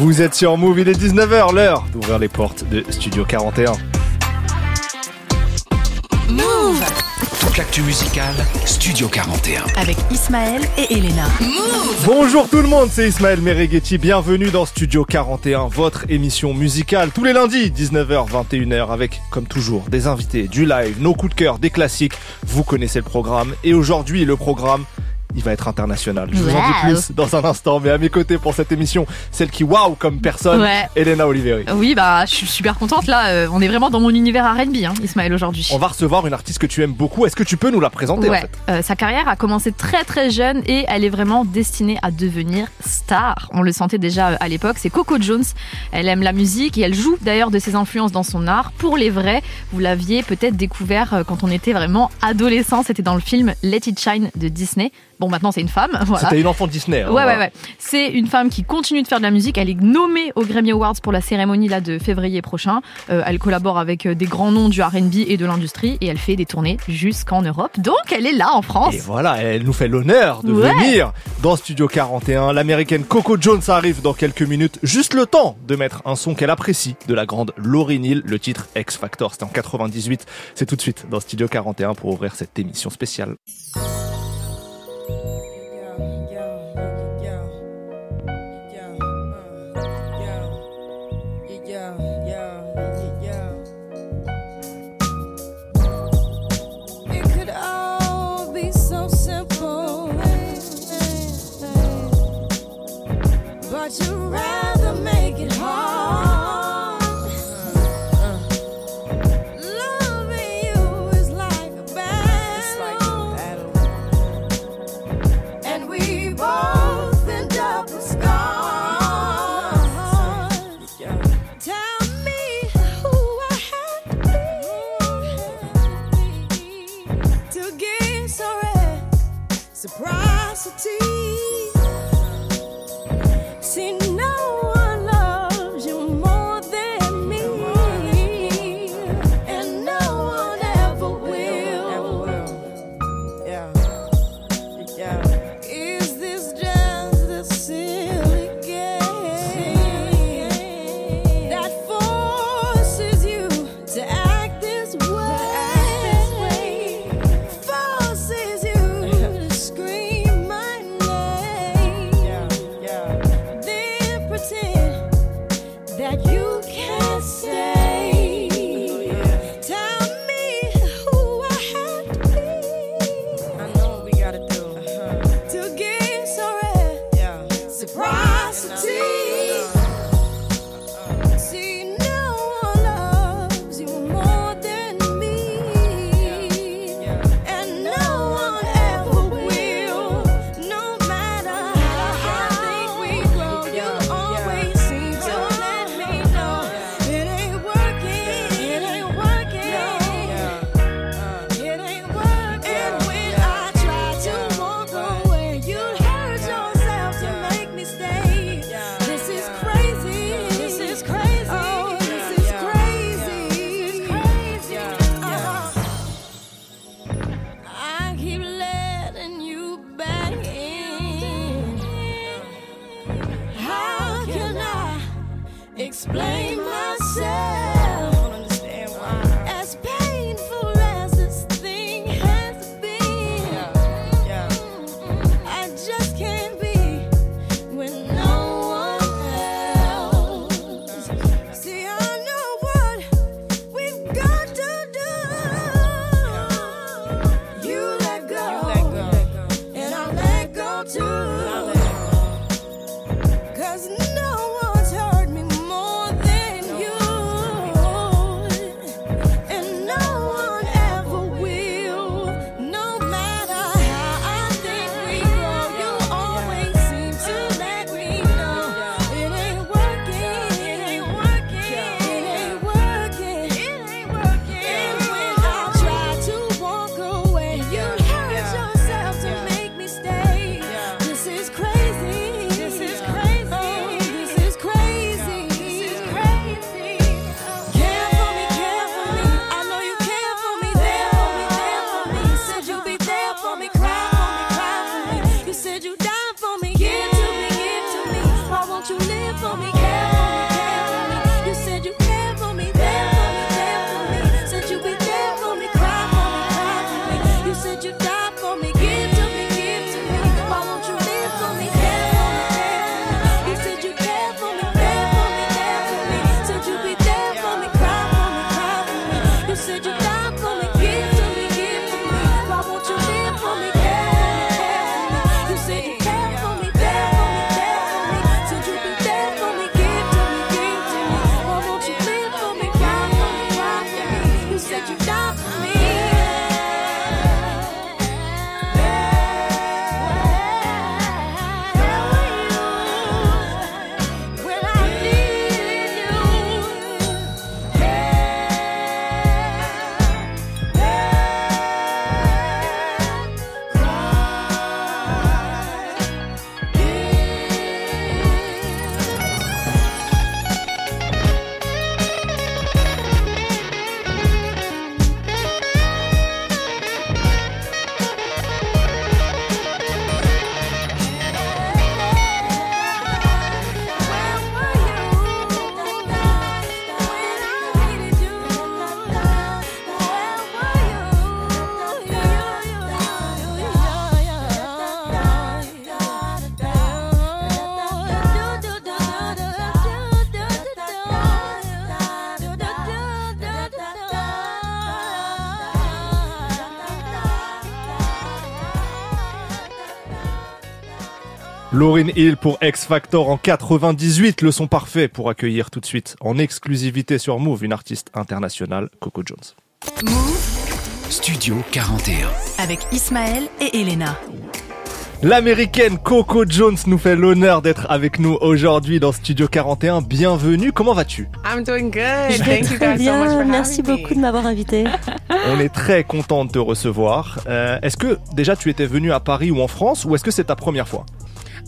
Vous êtes sur Move, il est 19h, l'heure d'ouvrir les portes de Studio 41. Move Toute l'actu musicale, Studio 41. avec Ismaël et Elena. Move Bonjour tout le monde, c'est Ismaël Merighetti, bienvenue dans Studio 41, votre émission musicale tous les lundis, 19h, 21h, avec, comme toujours, des invités, du live, nos coups de cœur, des classiques, vous connaissez le programme, et aujourd'hui, le programme, il va être international. Je vous en dis plus dans un instant, mais à mes côtés pour cette émission, celle qui wow comme personne, Ouais. Elena Oliveri. Oui, bah, je suis super contente là. euh, on est vraiment dans mon univers R&B, hein, Ismaël aujourd'hui. On va recevoir une artiste que tu aimes beaucoup, est-ce que tu peux nous la présenter en fait euh, sa carrière a commencé très très jeune et elle est vraiment destinée à devenir star. On le sentait déjà euh, à l'époque, c'est Coco Jones. Elle aime la musique et elle joue d'ailleurs de ses influences dans son art. Pour les vrais, vous l'aviez peut-être découvert quand on était vraiment adolescent, c'était dans le film Let It Shine de Disney. Bon, maintenant c'est une femme, voilà. C'était une enfant Disney. hein, Ouais, ouais, voilà. ouais. C'est une femme qui continue de faire de la musique. Elle est nommée aux Grammy Awards pour la cérémonie là de février prochain. Euh, elle collabore avec euh, des grands noms du R&B et de l'industrie et elle fait des tournées jusqu'en Europe. Donc elle est là en France. Et voilà, elle nous fait l'honneur de Ouais. venir dans Studio 41. L'américaine Coco Jones arrive dans quelques minutes. Juste le temps de mettre un son qu'elle apprécie de la grande Laurie Neal. Le titre X Factor, c'était en 98. C'est tout de suite dans Studio 41 pour ouvrir cette émission spéciale. Lauryn Hill pour X Factor en 98, le son parfait pour accueillir tout de suite en exclusivité sur Move une artiste internationale, Coco Jones. Move Studio 41. avec Ismaël et Elena. L'américaine Coco Jones nous fait l'honneur d'être avec nous aujourd'hui dans Studio 41. Bienvenue, comment vas-tu? I'm doing good. Je vais Thank you très guys so much bien. for Merci me. beaucoup de m'avoir invité. On est très content de te recevoir. Euh, est-ce que déjà tu étais venu à Paris ou en France ou est-ce que c'est ta première fois?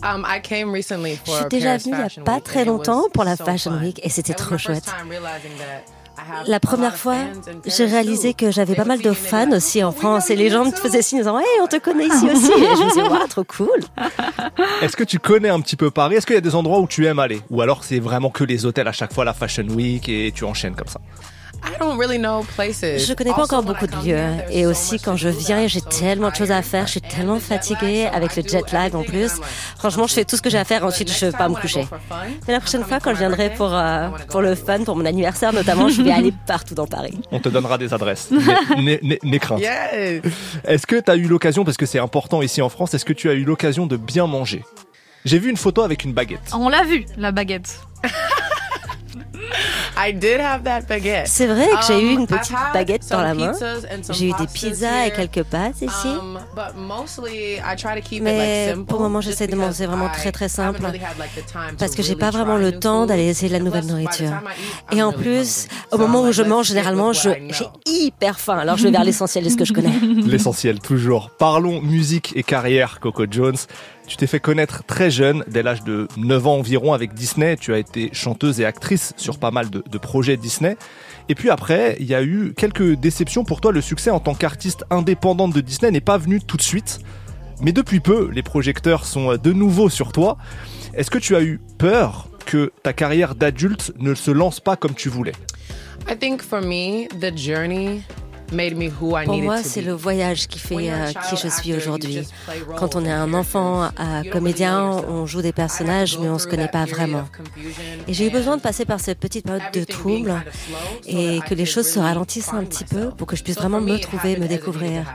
Um, I came recently Je for suis déjà venue il n'y a pas Week, très and it was longtemps pour la Fashion. Week et c'était trop chouette. time realizing that I have La a première lot of fois, fans in j'ai réalisé que j'avais pas mal de fans aussi en "Oh, France know et les you gens me too." faisaient signe en disant Hey, on te connaît ici aussi Et je me disais Waouh, trop cool Est-ce que tu connais un petit peu Paris? Est-ce qu'il y a des endroits où tu aimes aller? Ou alors c'est vraiment que les hôtels à chaque fois la Fashion Week et tu enchaînes comme ça? I don't really know places. Je connais pas Also, encore when I beaucoup de come lieux et aussi quand to je do, viens, I'm j'ai tellement de choses à tired. faire, je suis tellement the jet lag, fatiguée avec le do jet lag en everything plus. Franchement, je fais tout ce que j'ai à faire, ensuite next je vais time pas me coucher. Mais la prochaine I'm fois, quand je for my viendrai pour, euh, pour le everywhere. fun, pour mon anniversaire notamment, je vais aller partout dans Paris. On te donnera des adresses. N'aie- crainte. Est-ce que tu as eu l'occasion, parce que c'est important ici en France, est-ce que tu as eu l'occasion de bien manger? J'ai vu une photo avec une baguette. On l'a vu, la baguette. I did have that baguette. C'est vrai que j'ai eu Um, une petite baguette dans la main. pizzas and some J'ai eu des pizzas et here. quelques pâtes ici. Um, but mostly I try to keep it, Mais like, simple, pour le moment, j'essaie de because manger vraiment I très très simple. really had, like, Parce que j'ai pas vraiment try le new temps food. d'aller essayer de la And nouvelle nourriture. time I eat, Et en plus, au So moment où je mange, généralement, what je- I know. j'ai hyper faim. Alors je vais vers l'essentiel de ce que je connais. L'essentiel, toujours. Parlons musique et carrière, Coco Jones. Tu t'es fait connaître très jeune, dès l'âge de 9 ans environ avec Disney. Tu as été chanteuse et actrice sur pas mal de, de projets Disney. Et puis après, il y a eu quelques déceptions pour toi. Le succès en tant qu'artiste indépendante de Disney n'est pas venu tout de suite. Mais depuis peu, les projecteurs sont de nouveau sur toi. Est-ce que tu as eu peur que ta carrière d'adulte ne se lance pas comme tu voulais? I think for me, the journey Pour moi, c'est le voyage qui fait euh, child qui je suis aujourd'hui. Quand on est and un characters. enfant euh, comédien, on joue des I had to personnages, go mais on se through connaît pas period vraiment. Et j'ai eu besoin de and passer par cette petite période de trouble et that I que les could choses se really ralentissent un find petit peu myself. pour que je puisse So vraiment for me trouver, happened me découvrir.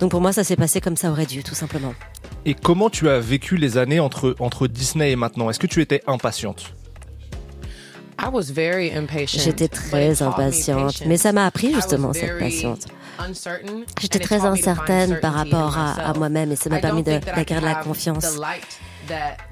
Donc pour moi, ça s'est passé comme ça aurait dû, tout simplement. Et comment tu as vécu les années entre, entre Disney et maintenant? Est-ce que tu étais impatiente? J'étais très impatiente, mais ça m'a appris I was justement cette very patience. J'étais très incertaine par rapport à, à moi-même et ça m'a permis de- d'acquérir de la confiance.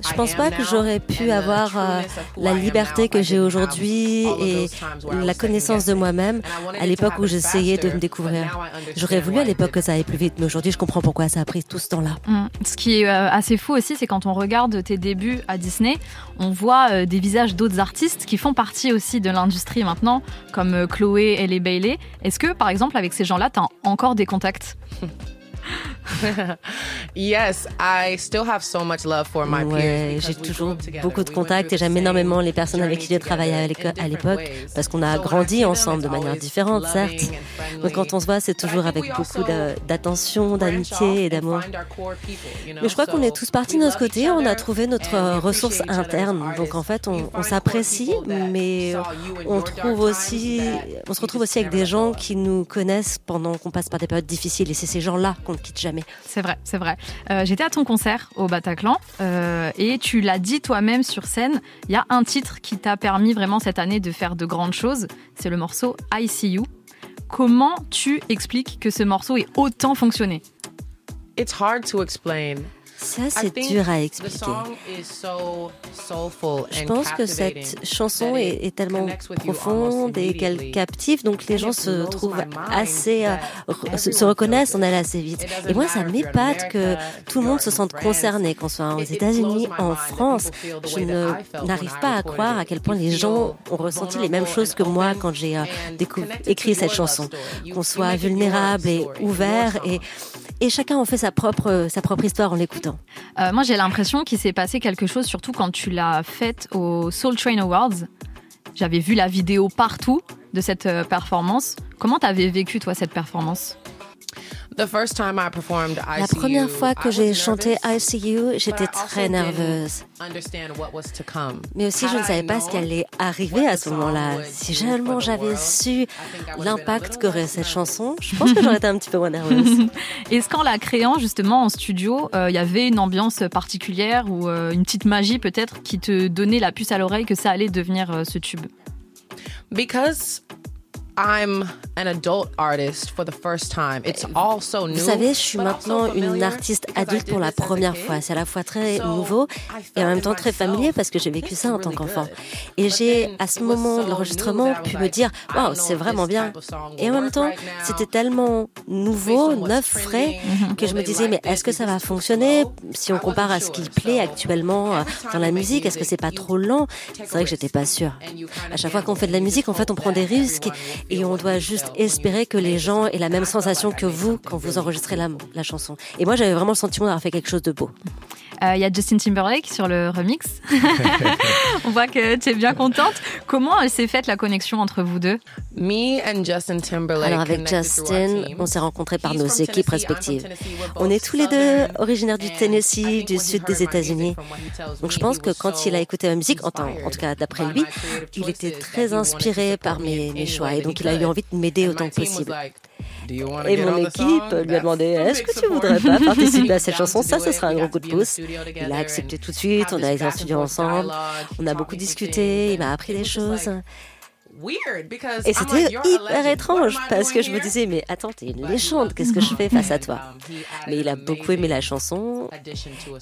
Je I pense pas que j'aurais and pu the avoir euh, la liberté que j'ai aujourd'hui et la was connaissance de moi-même à to l'époque have où j'essayais de me découvrir. but now I understand J'aurais voulu à why it l'époque que ça aille plus vite, mais aujourd'hui je comprends pourquoi ça a pris tout ce temps-là. Mm. Ce qui est euh, assez fou aussi, c'est quand on regarde tes débuts à Disney, on voit euh, des visages d'autres artistes qui font partie aussi de l'industrie maintenant, comme Chloé, Ellie Bailey. Est-ce que, par exemple, avec ces gens-là, tu as encore des contacts? Yes, I still have so much love for my Ouais, j'ai toujours beaucoup de contacts et j'aime énormément les personnes avec qui j'ai travaillé à l'époque parce qu'on a grandi ensemble de manière différente, certes. Donc quand on se voit, c'est toujours think avec we beaucoup d'attention, d'amitié et d'amour. Mais je crois qu'on est So tous partis we de notre côté, on a trouvé notre ressource interne. Donc en fait, on, s'apprécie, mais on trouve aussi, on se retrouve aussi avec des gens qui nous connaissent pendant qu'on passe par des périodes difficiles. Et c'est ces gens-là qu'on ne quitte jamais. C'est vrai, c'est vrai. Euh, J'étais à ton concert au Bataclan euh, et tu l'as dit toi-même sur scène, il y a un titre qui t'a permis vraiment cette année de faire de grandes choses, c'est le morceau I See You. Comment tu expliques que ce morceau ait autant fonctionné? It's hard to explain. Ça, c'est dur à expliquer. Je and pense que cette chanson est, tellement profonde et qu'elle captive, donc les gens se trouvent assez, euh, se, se reconnaissent en elle assez vite. Et moi, ça m'épate que tout le monde se sente France. concerné, qu'on soit aux États-Unis, en France. Je n'arrive I pas à croire à quel point les gens ont ressenti les mêmes choses que moi quand j'ai euh, écrit cette chanson. Qu'on soit vulnérable et ouvert et, et chacun en fait sa propre, sa propre histoire en l'écoutant. Euh, Moi, j'ai l'impression qu'il s'est passé quelque chose, surtout quand tu l'as faite au Soul Train Awards. J'avais vu la vidéo partout de cette euh, performance. Comment t'avais vécu, toi, cette performance? The first time I performed ICU, La première fois que j'ai chanté ICU, j'étais très didn't nerveuse. understand what was to come. Mais aussi, je ne I savais pas ce qui allait arriver what à the ce song moment-là. would Si seulement j'avais su I think I would've been a l'impact little qu'aurait cette nervous. chanson, je pense que j'aurais été un petit peu moins nerveuse. Est-ce qu'en la créant justement en studio, euh, il y avait une ambiance particulière ou euh, une petite magie peut-être qui te donnait la puce à l'oreille que ça allait devenir euh, ce tube? Because I'm an adult artist for the first time. It's all so new. Vous savez, je suis maintenant also une artiste adulte pour la première fois. C'est à la fois très nouveau et en même temps très familier parce que j'ai vécu ça en tant qu'enfant. good. Et j'ai, à ce it was moment de l'enregistrement, new that I pu me dire, waouh, c'est vraiment bien. Et en même temps, c'était tellement nouveau, neuf, frais, trending, que je me disais, mais est-ce que ça va fonctionner si on compare à ce qui plaît actuellement euh, dans la musique Est-ce que music, c'est pas trop lent? C'est vrai que j'étais pas sûre. À chaque fois qu'on fait de la musique, en fait, on prend des risques et on doit juste espérer que les gens aient la même sensation que vous quand vous enregistrez la, la chanson. Et moi, j'avais vraiment le sentiment d'avoir fait quelque chose de beau. Euh, Il y a Justin Timberlake sur le remix. On voit que tu es bien contente. Comment elle s'est faite la connexion entre vous deux? Me and Justin Timberlake. Alors avec Justin, on s'est rencontrés par nos équipes respectives. On est tous les deux originaires du Tennessee, du sud des États-Unis. Donc je pense que quand il a écouté ma musique, en, tout cas d'après lui, il était très inspiré par me mes, choix et donc il a eu envie de m'aider autant que possible. Like, "Do you wanna Et mon équipe lui a demandé Est-ce que tu support." voudrais pas participer à cette chanson? Ça, ce sera un gros coup de pouce. Il a accepté tout de suite, on a été en studio ensemble, on a beaucoup discuté, il m'a appris des choses. Like weird because Et c'était like, "You're a legend. hyper étrange parce que je me here?" disais Mais attends, t'es une But he légende, qu'est-ce que je fais face à And, toi he added Mais il a beaucoup aimé la chanson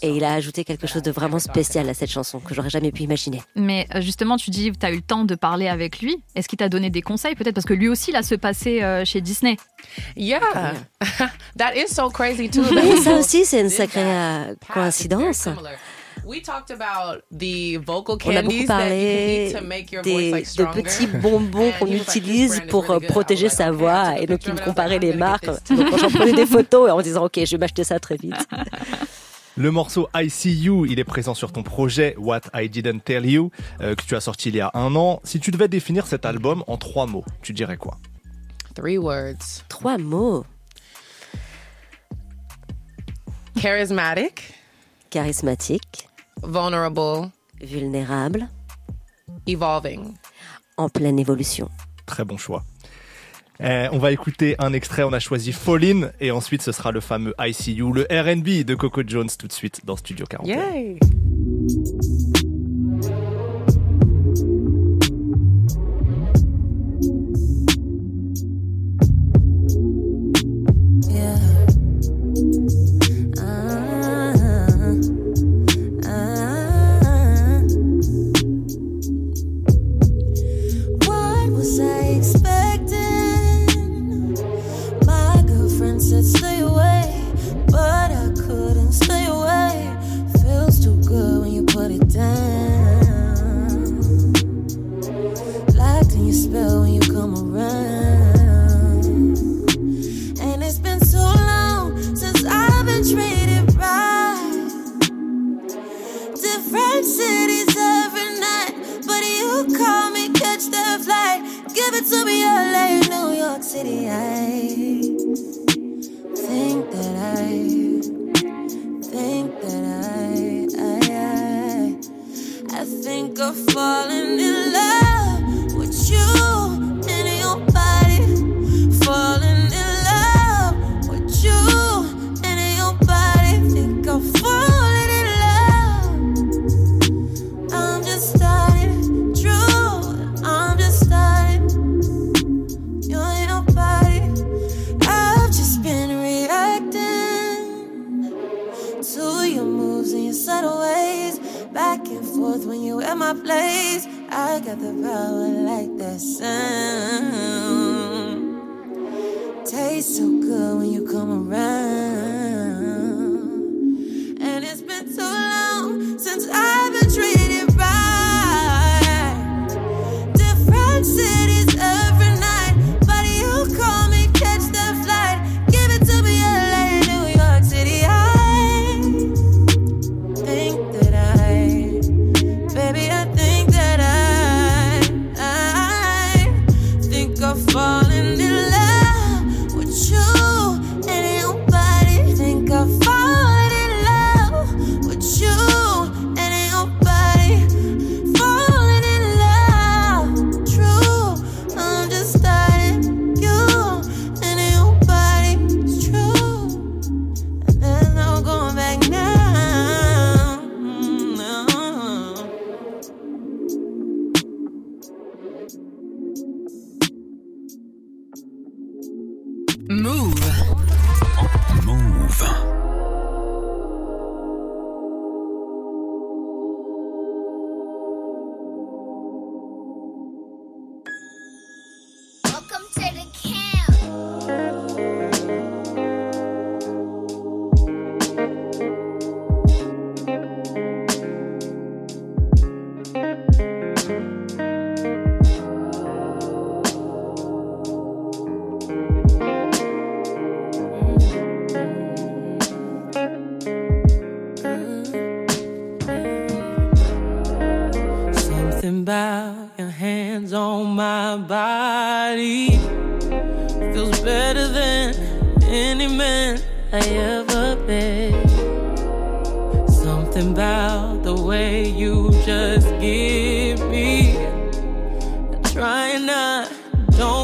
et il song a ajouté quelque chose de vraiment spécial à cette chanson que j'aurais jamais pu imaginer. Mais euh, justement, tu dis que tu as eu le temps de parler avec lui. Est-ce qu'il t'a donné des conseils peut-être? Parce que lui aussi, il a se passé euh, chez Disney. Yeah, that is so crazy too. that Oui, we ça aussi, c'est une sacrée euh, coïncidence. Similar. We talked about the vocal On a beaucoup candies that you can parlé eat to make your voice des, petits bonbons qu'on he was like, "This utilise pour really euh, good." I protéger sa voix et donc il me comparait like, les "I'm gonna marques. Donc quand j'en prenais des photos en disant ok je vais m'acheter ça très vite. Le morceau I See You, il est présent sur ton projet What I Didn't Tell You, euh, que tu as sorti il y a un an. Si tu devais définir cet album en trois mots, tu dirais quoi? Three words: Trois mots charismatic, charismatique, vulnerable, vulnérable, evolving. en pleine évolution. Très bon choix. Euh, on va écouter un extrait, on a choisi Fall In, et ensuite ce sera le fameux I See You, le RB de Coco Jones tout de suite dans Studio 41. Yay!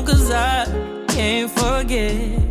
Cause I can't forget.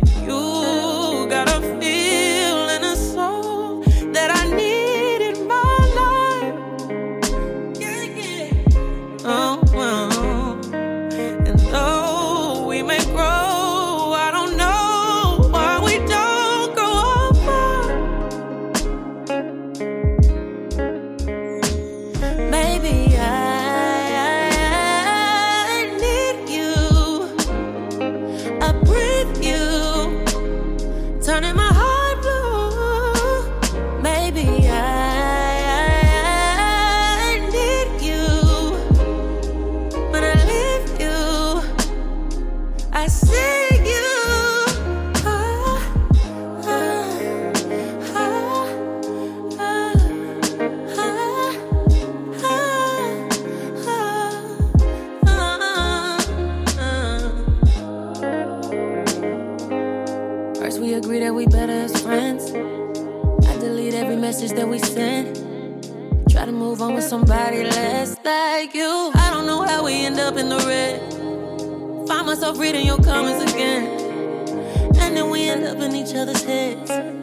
Somebody less like you. I don't know how we end up in the red. Find myself reading your comments again. And then we end up in each other's heads.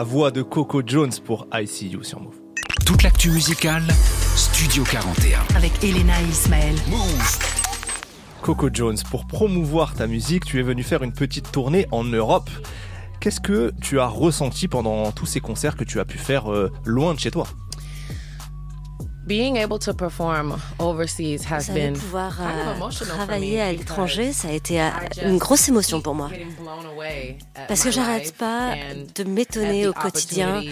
La voix de Coco Jones pour ICU sur Move. Toute l'actu musicale, Studio 41. Avec Elena et Ismaël. Move Coco Jones, pour promouvoir ta musique, tu es venu faire une petite tournée en Europe. Qu'est-ce que tu as ressenti pendant tous ces concerts que tu as pu faire euh, loin de chez toi? Being able to perform overseas has Vous savez, been pouvoir kind of euh, travailler me à l'étranger, ça a été euh, une grosse émotion pour moi. Parce que j'arrête pas de m'étonner au the quotidien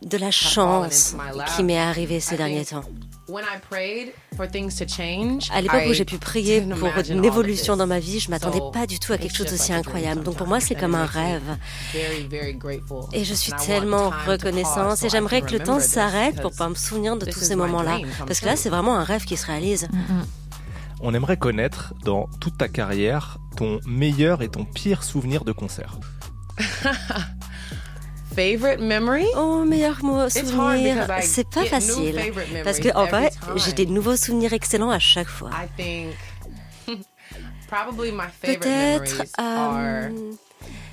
de la chance qui m'est arrivée ces derniers temps. When I prayed for things to change, À l'époque où j'ai pu prier pour une évolution dans ma vie, je m'attendais So, pas du tout à quelque it's chose d'aussi like a dream incroyable. Donc pour moi, c'est comme un rêve. very, very grateful. Et je suis tellement reconnaissante et j'aimerais que le temps s'arrête pour pas me souvenir de tous ces moments-là. Parce que là, c'est vraiment un rêve qui se réalise. On aimerait connaître, dans toute ta carrière, ton meilleur et ton pire souvenir de concert. Favorite memory? Oh, meilleur mot, souvenir, c'est pas facile. Parce que en vrai, j'ai des nouveaux souvenirs excellents à chaque fois. Peut-être. euh,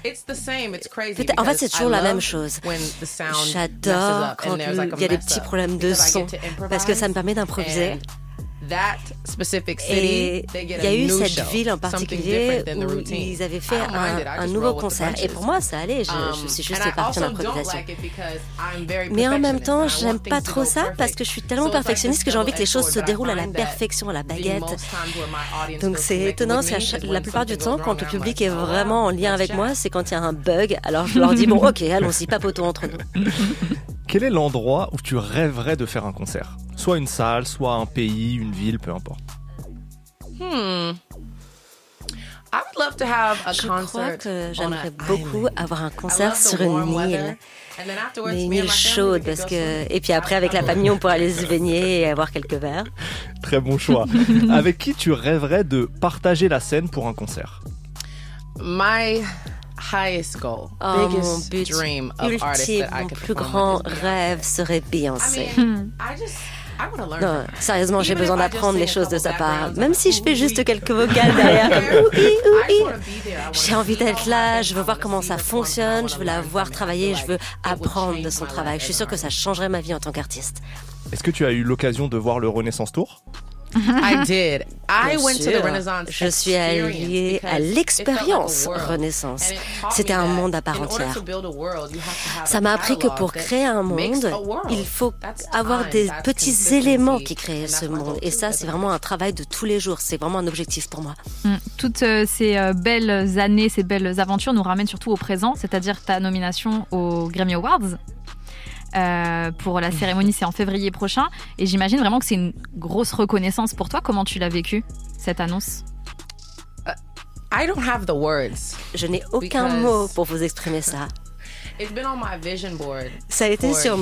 It's the same. It's crazy. Peut-être- en fait, c'est toujours la même chose. when the sound messes J'adore quand and there's like a il y a des petits problèmes de son. Parce que ça me permet d'improviser. That specific Et city, they get il y a a eu new cette show, ville en particulier où ils avaient I fait un, nouveau concert. Et pour moi, ça allait. Je, Um, je suis juste and I partie en also don't improvisation. like Mais en même perfectionist temps, j'aime pas trop ça parce que je suis tellement So it's like perfectionniste que j'ai envie que les choses se déroulent à la perfection, à la the baguette. Donc c'est étonnant, c'est la plupart du temps, quand le public est oh, vraiment en lien avec moi, c'est quand il y a un bug. Alors je leur dis, bon, ok, allons-y, papotons entre nous. Quel est l'endroit où tu rêverais de faire un concert? Soit une salle, soit un pays, une ville, peu importe. Hmm. I would love to have a Je crois concert que j'aimerais beaucoup island. avoir un concert sur une île. And then afterwards, Mais une île chaude parce que et puis après avec la famille on pourra aller se baigner et avoir quelques verres. Très bon choix. Avec qui tu rêverais de partager la scène pour un concert? My highest goal, Oh, mon biggest but dream of artist ultime, that I mon could plus grand Beyoncé. rêve serait I Beyoncé. mean, I just, Non, sérieusement, j'ai besoin d'apprendre les choses de sa part. Même si je fais ooh, juste quelques vocales derrière, comme J'ai envie d'être là, je veux voir comment ça fonctionne, je veux la voir travailler, je veux apprendre de son travail. Je suis sûre que ça changerait ma vie en tant qu'artiste. Est-ce que tu as eu l'occasion de voir le Renaissance Tour? I did. I Bien went to the sûr. Renaissance. Je suis allée experience à l'expérience it felt like a world. Renaissance. And it taught C'était me un that monde à part entière. to build a world, you have to have Ça m'a appris que pour that créer un monde, il faut avoir des petits éléments qui and créent that's ce monde. Et ça, c'est an vraiment un travail de tous les jours. C'est vraiment un objectif pour moi. Mm. Toutes euh, ces euh, belles années, ces belles aventures nous ramènent surtout au présent, c'est-à-dire ta nomination aux Grammy Awards. Euh, pour la cérémonie, c'est en février prochain. Et j'imagine vraiment que c'est une grosse reconnaissance pour toi. Comment tu l'as vécu, cette annonce I don't have the words. Je n'ai aucun Because- mot pour vous exprimer ça. Ça a été sur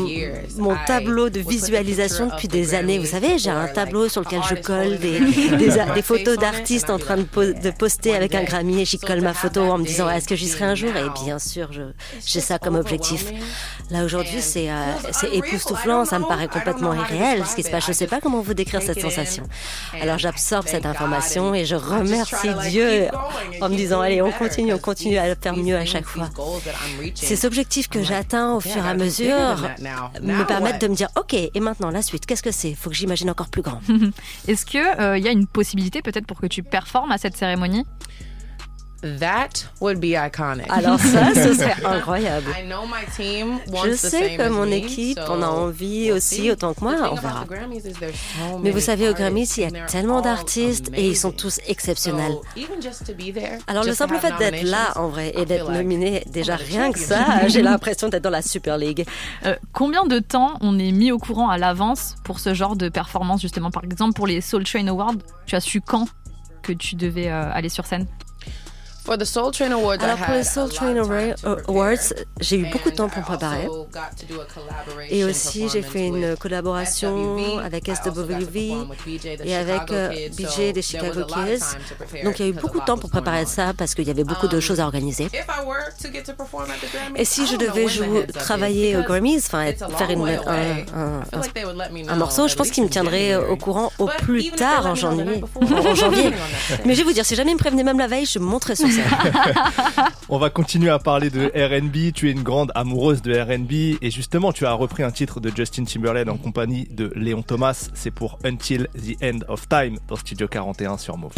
mon tableau de visualisation depuis des années. Vous savez, j'ai un tableau sur lequel je colle des, photos d'artistes en train de, po- poster avec un. Grammy et j'y colle ma photo en me disant est-ce que j'y serai un jour? Et bien sûr, j'ai ça comme objectif. Là aujourd'hui, c'est euh, c'est époustouflant, ça me paraît complètement irréel ce qui se passe. Je ne sais pas comment vous décrire cette sensation. Alors j'absorbe cette information et je remercie Dieu en me disant allez, on continue, on continue à faire mieux à chaque fois. Ces objectifs que I'm like, j'atteins au fur et à mesure me permettent de me dire ok, et maintenant la suite, qu'est-ce que c'est? Faut que j'imagine encore plus grand. Est-ce qu'il y a une possibilité peut-être pour que tu performes à cette cérémonie? That would be iconic. Alors ça, ce serait incroyable. I know my team wants Je the sais same que mon équipe so en a envie aussi see. autant que moi, on verra. so Mais vous many savez, au artists Grammys, il y and a tellement all d'artistes et ils sont tous exceptionnels. So, there, Alors le simple fait d'être là en vrai et d'être like nominé, déjà rien que ça, j'ai l'impression d'être dans la Super League. Euh, Combien de temps on est mis au courant à l'avance pour ce genre de performance justement? Par exemple, pour les Soul Train Awards, tu as su quand que tu devais euh, aller sur scène? For the Soul Train Awards, I Alors pour les Soul Train. Awards, j'ai eu beaucoup de temps pour me préparer. Et aussi, j'ai fait une collaboration avec SWV et avec euh. BJ des Chicago Kids. Donc il y a eu beaucoup de temps pour préparer ça parce qu'il y avait beaucoup de Um, choses à organiser. Et si je devais jouer, travailler aux Grammys, enfin faire une, un, morceau, je pense qu'ils me tiendraient au courant au plus tard en janvier. En Mais je vais vous dire, si jamais ils me prévenaient même la veille, je me montrais sur. On va continuer à parler de R&B. Tu es une grande amoureuse de R&B et justement, tu as repris un titre de Justin Timberlake en compagnie de Léon Thomas. C'est pour Until the End of Time dans Studio 41 sur Move.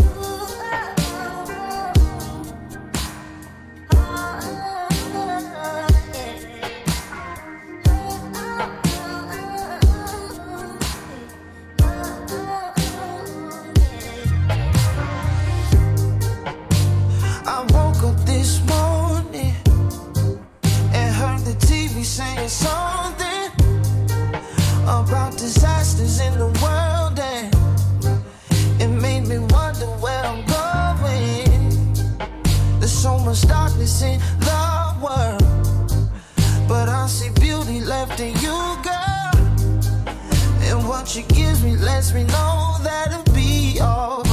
Much darkness in the world, but I see beauty left in you, girl. And what she gives me lets me know that it'll be alright.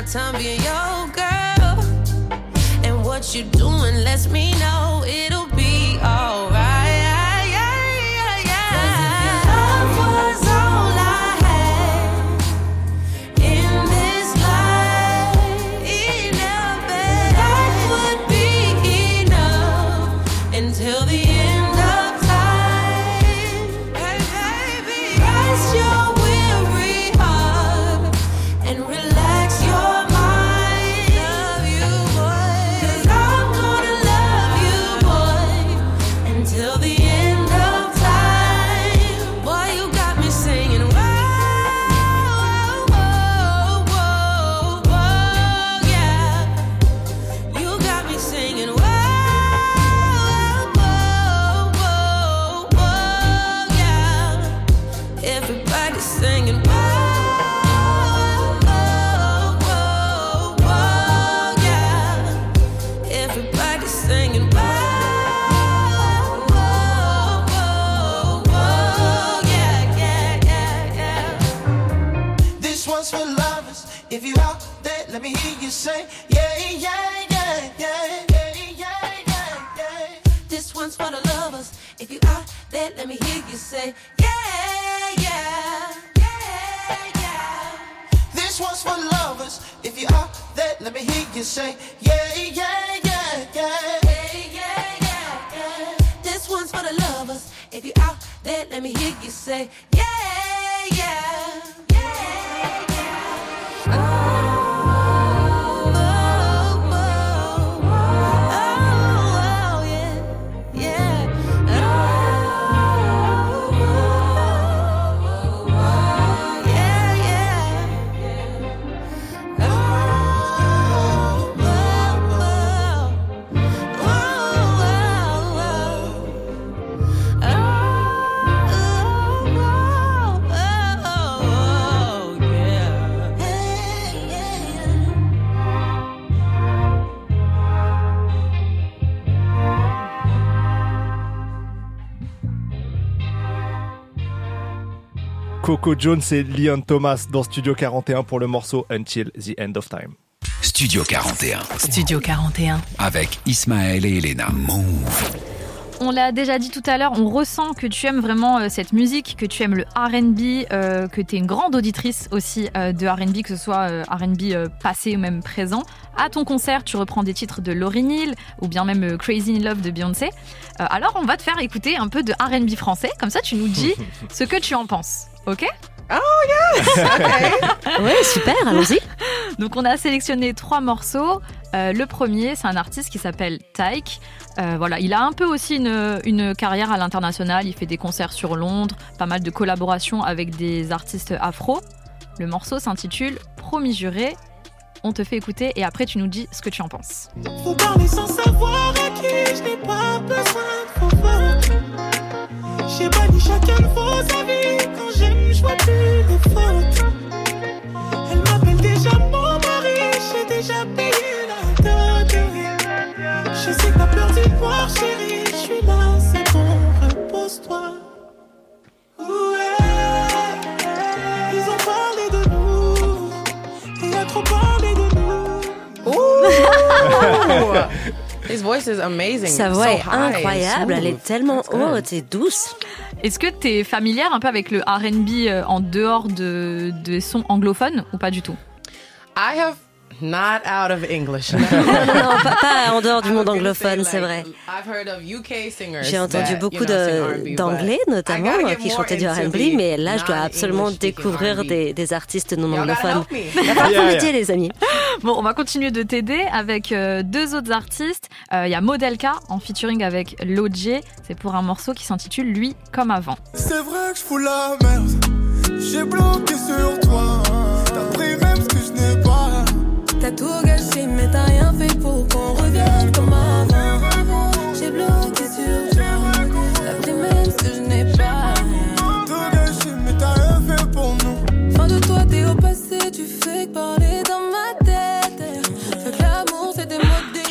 My time being your girl. And what you doing lets me know it'll Coco Jones et Leon Thomas dans Studio 41 pour le morceau Until the End of Time. Studio 41 Studio 41. avec Ismaël et Elena. Move. On l'a déjà dit tout à l'heure, on ressent que tu aimes vraiment euh, cette musique, que tu aimes le RB, euh, que tu es une grande auditrice aussi euh, de RB, que ce soit euh, RB euh, passé ou même présent. À ton concert, tu reprends des titres de Lauryn Hill ou bien même euh, Crazy in Love de Beyoncé. Euh, alors on va te faire écouter un peu de RB français, comme ça tu nous dis ce que tu en penses. Ok Ouais, super, allons-y. Donc on a sélectionné trois morceaux. Euh, le premier, c'est un artiste qui s'appelle Tyke. Euh, voilà, il a un peu aussi une, une carrière à l'international. Il fait des concerts sur Londres, pas mal de collaborations avec des artistes afro. Le morceau s'intitule Promis juré. On te fait écouter et après tu nous dis ce que tu en penses. Faut parler sans savoir à qui je n'ai pas besoin de. J'ai banni chacun de vos avis. Quand j'aime, je vois plus les fautes. Elle m'appelle déjà mon mari. J'ai déjà payé la dot. Je sais que t'as peur d'y voir, chérie. Je suis là, c'est bon, repose-toi. His voice is amazing. Sa So voix est incroyable, elle est tellement haute et douce. Est-ce que tu es familière un peu avec le RB euh, en dehors de, des sons anglophones ou pas du tout? I have not out of English. Non, non, non, pas, pas en dehors du monde anglophone, c'est vrai. I've heard of UK singers J'ai entendu that, beaucoup d'anglais but I notamment euh, qui chantaient du R&B, mais là je dois absolument découvrir des, des artistes non anglophones. va falloir Yeah, les amis. Bon, on va continuer de t'aider avec euh, deux autres artistes. Euh, Il y a Modelka en featuring avec Lodje. C'est pour un morceau qui s'intitule Lui comme avant. C'est vrai que je fous la merde. J'ai bloqué sur toi. T'as tout gâché, mais t'as rien fait pour qu'on revienne comme avant. J'ai bloqué sur toi. T'as pris même ce que je n'ai pas. Tout gâché, mais t'as rien fait pour nous. Fin de toi, t'es au passé, tu fais que parler dans ma tête. Fait que l'amour, c'est des mots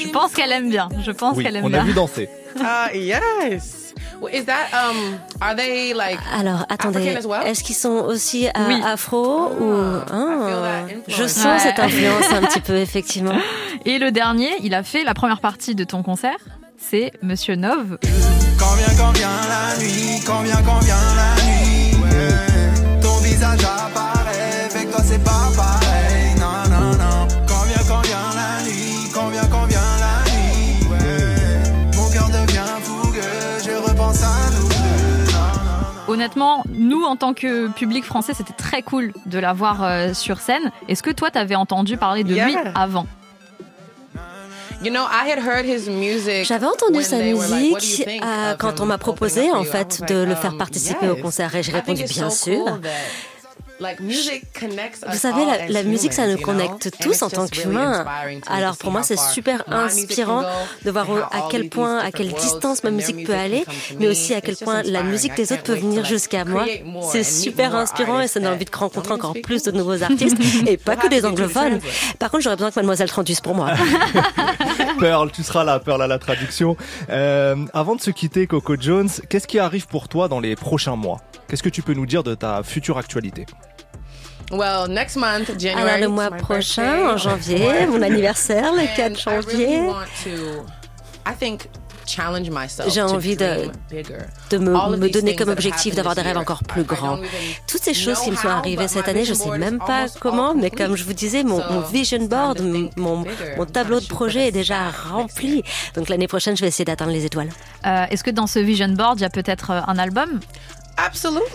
Je pense qu'elle aime bien. Je pense Oui, qu'elle aime on a bien. vu danser. Uh, yes. Is that um? Are they like? Alors, attendez, well? est-ce qu'ils sont aussi euh, Oui. afro ou I feel Ah, that Je influence. sens Ouais. cette influence un petit peu effectivement. Et le dernier, il a fait la première partie de ton concert. C'est Monsieur Nov. Quand vient, quand vient la nuit, quand vient, quand vient la nuit, ouais. Ton visage apparaît, Honnêtement, nous, en tant que public français, c'était très cool de l'avoir euh, sur scène. Est-ce que toi, t'avais entendu parler de lui avant? You know, I had heard his music. J'avais entendu sa musique euh, quand on m'a proposé en fait de le faire um, participer au concert et j'ai répondu bien sûr. Cool that, like, music connects Vous us savez, la, musique, ça humans, nous connecte tous it's en tant qu'humains. inspiring to Alors pour moi, c'est super my music can inspirant de voir à quel point, à quelle distance ma musique peut aller, can come to mais me. aussi à quel point la musique des autres peut venir jusqu'à moi. C'est super inspirant et ça donne envie de rencontrer encore plus de nouveaux artistes et pas que des anglophones. Par contre, j'aurais besoin que mademoiselle traduise pour moi. Pearl, tu seras là, Pearl à la traduction. Euh, avant de se quitter, Coco Jones, qu'est-ce qui arrive pour toi dans les prochains mois? Qu'est-ce que tu peux nous dire de ta future actualité? Well, next month, January. Alors le mois prochain, birthday. en janvier, mon anniversaire, le And 4 I really janvier, J'ai to envie de- de me, me these donner things comme that objectif happened d'avoir des this rêves year, encore plus grands. don't even Toutes ces choses know qui me sont arrivées cette my année, je vision sais board même pas comment, mais comme je vous disais, mon, vision board, mon, mon tableau de projet est the déjà rempli. Donc l'année prochaine, je vais essayer d'atteindre les étoiles. Euh, Est-ce que dans ce vision board, il y a peut-être euh, un album?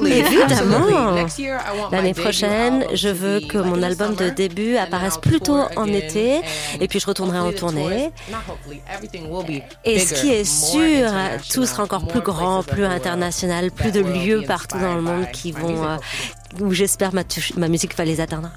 Évidemment. Absolutely. Next year, I want my L'année prochaine, je to veux be que mon album de début apparaisse plutôt en été, and et puis je retournerai en tournée. not hopefully, everything will be Et ce qui est more sûr, tout sera encore plus grand, plus everywhere international, plus that de lieux partout dans le monde qui vont, euh, où j'espère ma musique va les atteindre.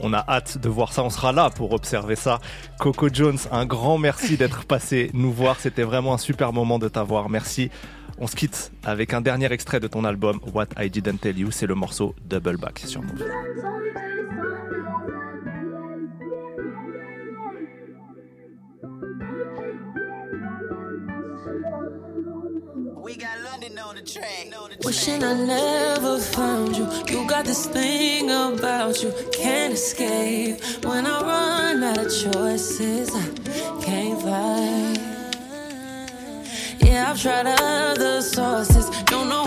On a hâte de voir ça, on sera là pour observer ça. Coco Jones, un grand merci d'être passé nous voir, c'était vraiment un super moment de t'avoir, merci. On se quitte avec un dernier extrait de ton album What I Didn't Tell You, c'est le morceau Double Back sur Move. We got London on the track. Wishing I never found you? You got this thing about you, can't escape. When I run out of choices, I can't fight. Yeah, I've tried other sources. Don't know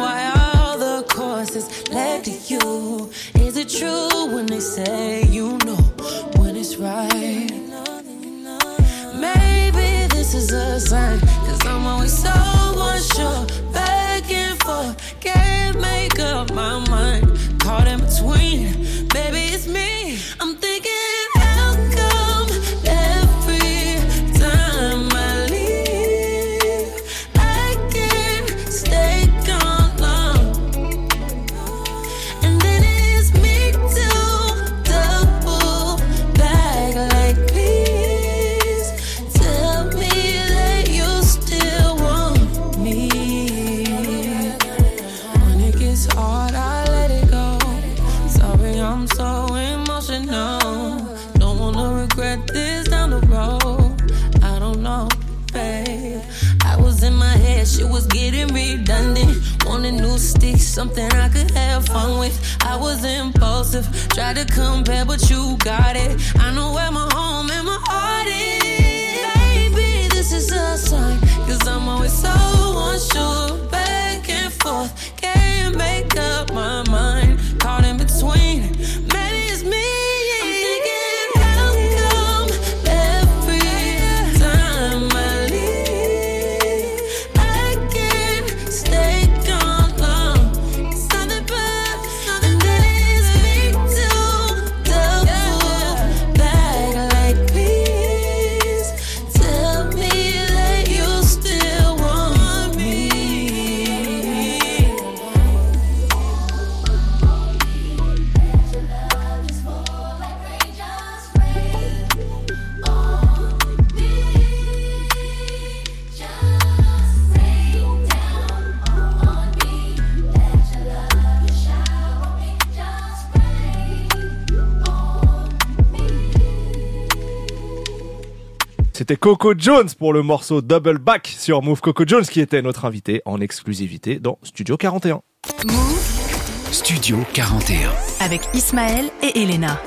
c'était Coco Jones pour le morceau Double Back sur Move. Coco Jones qui était notre invité en exclusivité dans Studio 41. Move Studio 41. avec Ismaël et Elena.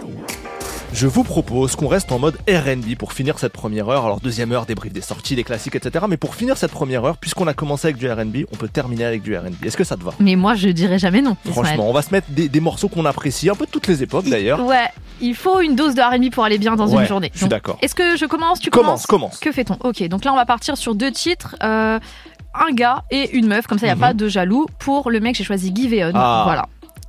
Je vous propose qu'on reste en mode R&B pour finir cette première heure. Alors deuxième heure, débrief des sorties, des classiques, etc. Mais pour finir cette première heure, puisqu'on a commencé avec du R&B, on peut terminer avec du R&B. Est-ce que ça te va? Mais moi, je dirais jamais non. Franchement, on va se mettre des, des morceaux qu'on apprécie, un peu de toutes les époques d'ailleurs. Ouais, il faut une dose de R&B pour aller bien dans Ouais, une journée. je suis d'accord. Est-ce que je commence? Tu Commence, commences? commence. Que fait-on? Ok, donc là on va partir sur deux titres. euh, un gars et une meuf, comme ça il n'y a Mhm. pas de jaloux. Pour le mec, j'ai choisi Guy Veon. Ah. Voilà.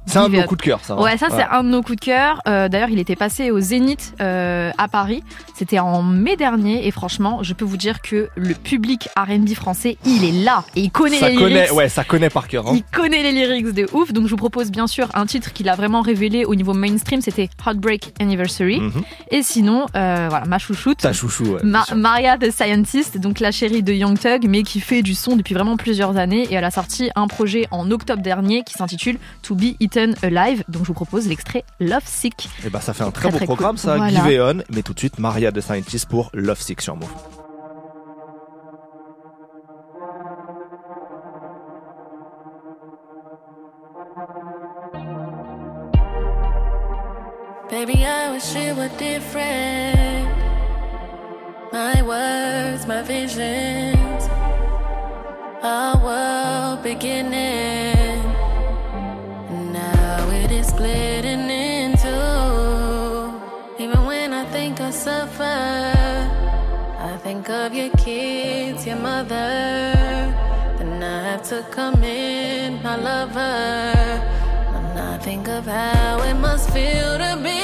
C'est un de nos coups de cœur, ça. Ouais, ça c'est un de nos coups de cœur. Euh, D'ailleurs, il était passé au Zénith euh, à Paris. C'était en mai dernier et franchement, je peux vous dire que le public R&B français, il est là et il connaît Ça les connaît, lyrics. ouais, ça connaît par cœur. hein. Il connaît les lyrics de ouf, donc je vous propose bien sûr un titre qu'il a vraiment révélé au niveau mainstream, c'était Heartbreak Anniversary. Mhm. Et sinon, euh, voilà, ma chouchoute, Ta chouchou, ouais. Ma-. Maria the Scientist, donc la chérie de Young Thug, mais qui fait du son depuis vraiment plusieurs années. Et elle a sorti un projet en octobre dernier qui s'intitule To Be Eaten Alive. Donc je vous propose l'extrait Love Sick. Et bah ça fait un très, Très, beau très programme, cool. ça. Voilà. Give On, mais tout de suite Maria the Scientist pour Love Sick sur Move. Baby, I wish it were different. My words, my visions, our world beginning. Of your kids, your mother. Then I have to come in, my lover. When I think of how it must feel to be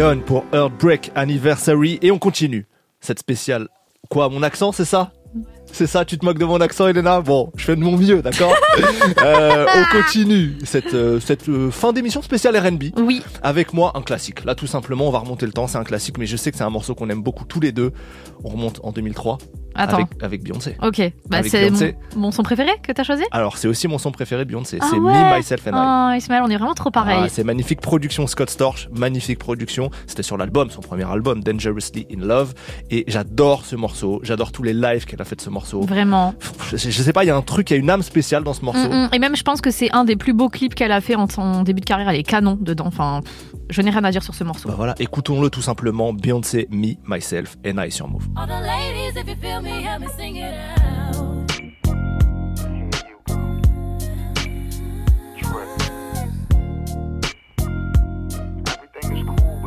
Pour Heartbreak Anniversary et on continue cette spéciale. Quoi, mon accent, c'est ça? C'est ça, tu te moques de mon accent, Elena? Bon, je fais de mon mieux, d'accord? Euh, On continue cette, euh, cette euh, fin d'émission spéciale R&B. Oui. Avec moi, un classique. Là, tout simplement, on va remonter le temps, c'est un classique, mais je sais que c'est un morceau qu'on aime beaucoup tous les deux. On remonte en 2003 Attends. avec, avec Beyoncé. Ok, bah, c'est mon, son préféré que t'as choisi? Alors, c'est aussi mon son préféré de Beyoncé, Ah c'est ouais Me, Myself and I. Oh, Ismaël, on est vraiment trop pareil. Ah, c'est magnifique production Scott Storch, magnifique production. C'était sur l'album, son premier album, Dangerously in Love. Et j'adore ce morceau, j'adore tous les lives qu'elle a fait de ce morceau. Vraiment. Je, je sais pas, il y a un truc, il y a une âme spéciale dans ce morceau. Mm, mm. Et même, je pense que c'est un des plus beaux clips qu'elle a fait en son début de carrière. Elle est canon dedans. Enfin, pff, je n'ai rien à dire sur ce morceau. Bah voilà, écoutons-le tout simplement. Beyoncé, Me, Myself and I sur Move. All the ladies, if you feel me, help me sing it out. Everything is cool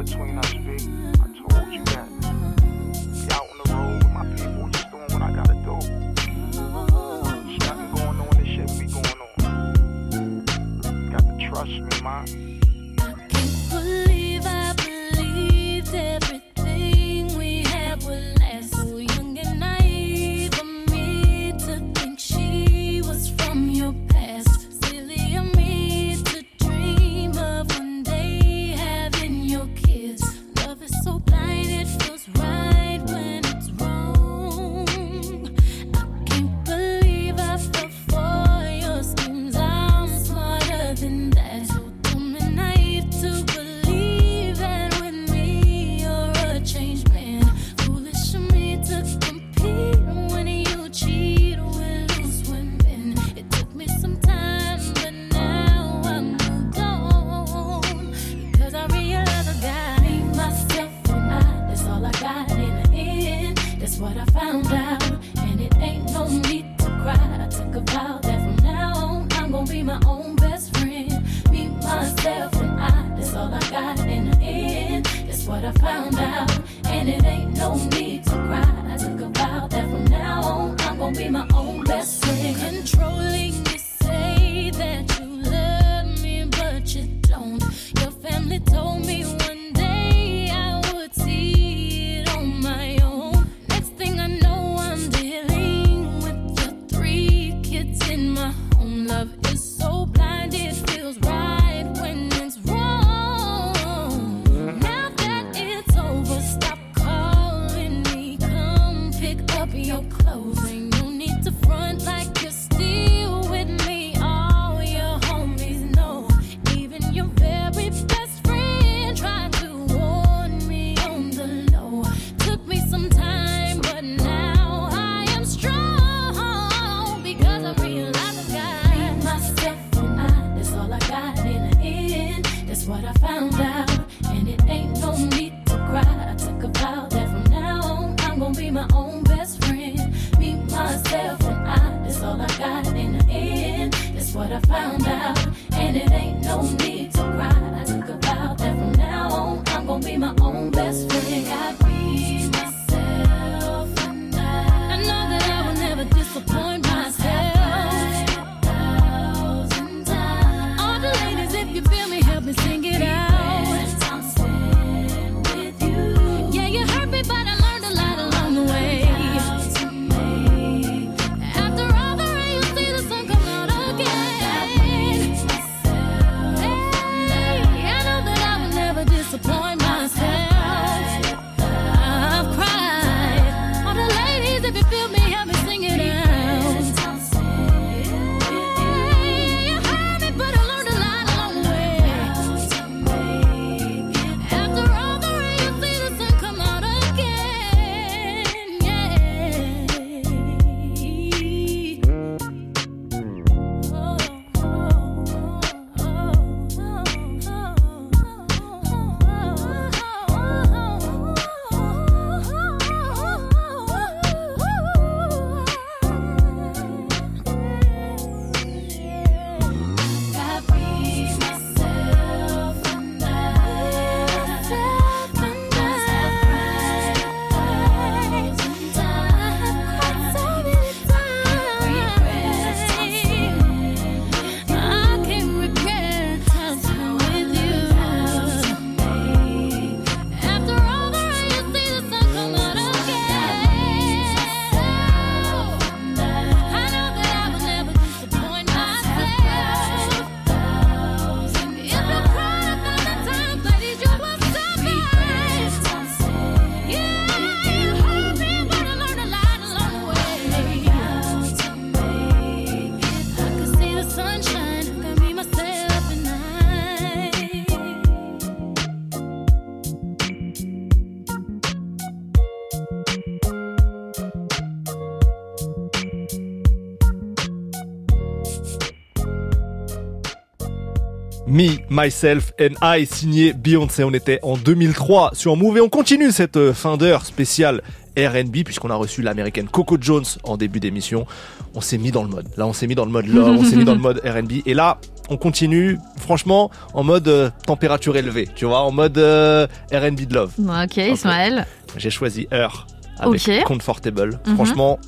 Myself and I, signé Beyoncé. On était en 2003 sur Move et on continue cette euh, fin d'heure spéciale R&B puisqu'on a reçu l'américaine Coco Jones en début d'émission. On s'est mis dans le mode. Là, on s'est mis dans le mode love, on s'est mis dans le mode R&B et là, on continue franchement en mode euh, température élevée, tu vois, en mode euh, R&B de love. Ok, Ismaël. J'ai choisi Her avec Ok. Comfortable. Mhm. Franchement,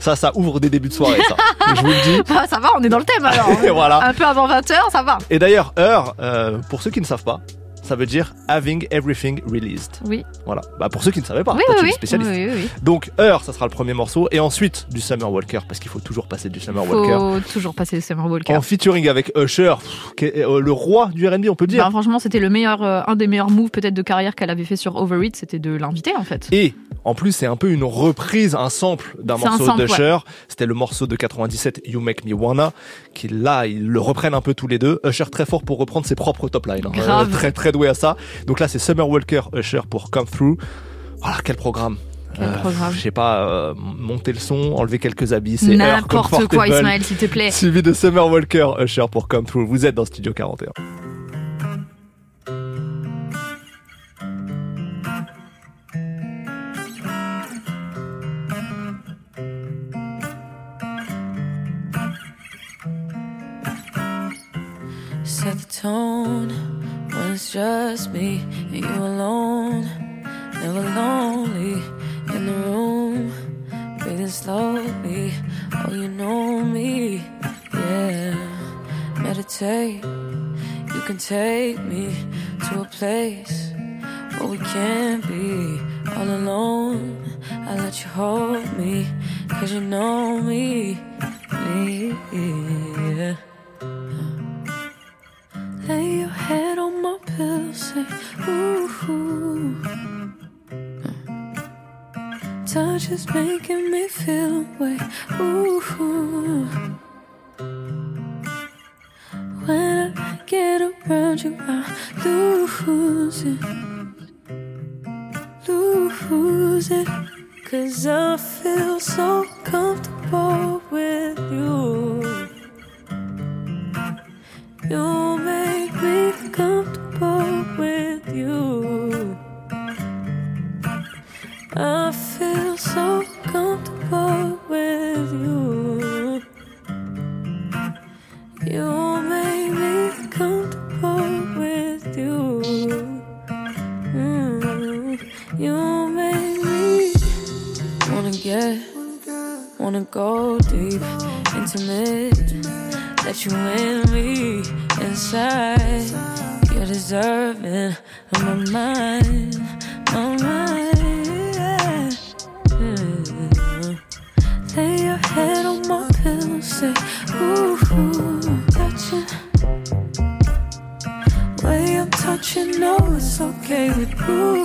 ça, ça ouvre des débuts de soirée, ça. Je vous le dis. Bah, ça va, on est dans le thème alors. Voilà. Un peu avant 20h, ça va. Et d'ailleurs, Her, euh, pour ceux qui ne savent pas, ça veut dire having everything released. Oui. Voilà. Bah pour ceux qui ne savaient pas, Oui, toi, oui, tu es spécialiste. Oui. Donc Her, ça sera le premier morceau et ensuite du Summer Walker parce qu'il faut toujours passer du Summer Walker. Faut toujours passer le Summer Walker. En featuring avec Usher, pff, qui est, euh, le roi du R&B, on peut dire. Bah, franchement, c'était le meilleur, euh, un des meilleurs moves peut-être de carrière qu'elle avait fait sur Overeat, c'était de l'inviter en fait. Et en plus, c'est un peu une reprise, un sample d'un morceau d'Usher. C'était le morceau de 97, You Make Me Wanna, qui là, ils le reprennent un peu tous les deux. Usher très fort pour reprendre ses propres top lines. hein. Grave. Euh, très très doué à ça. Donc là, c'est Summer Walker, Usher pour Come Through. Voilà, quel programme. Quel programme. Je sais pas, euh, monter le son, enlever quelques habits, c'est N'importe quoi. Ismaël, s'il te plaît. Suivi de Summer Walker, Usher pour Come Through. Vous êtes dans Studio 41. Set the tone when it's just me and you alone. Never lonely in the room, breathing slowly. Oh, you know me, yeah. Meditate, you can take me to a place where we can't be all alone. I let you hold me, cause you know me, me, yeah. Lay your head on my pillow, say, ooh. Touch is making me feel away, ooh. When I get around you, I lose it, lose it. Cause I feel so comfortable with you. You make me comfortable with you. I feel so comfortable with you. You make me comfortable with you. Mm. You make me wanna get, wanna go deep, intimate, that you and me inside. You're deserving of my mind, my mind. Yeah. Lay your head on my pillow, say, Ooh, ooh touching. Way I'm touching, no, it's okay with you.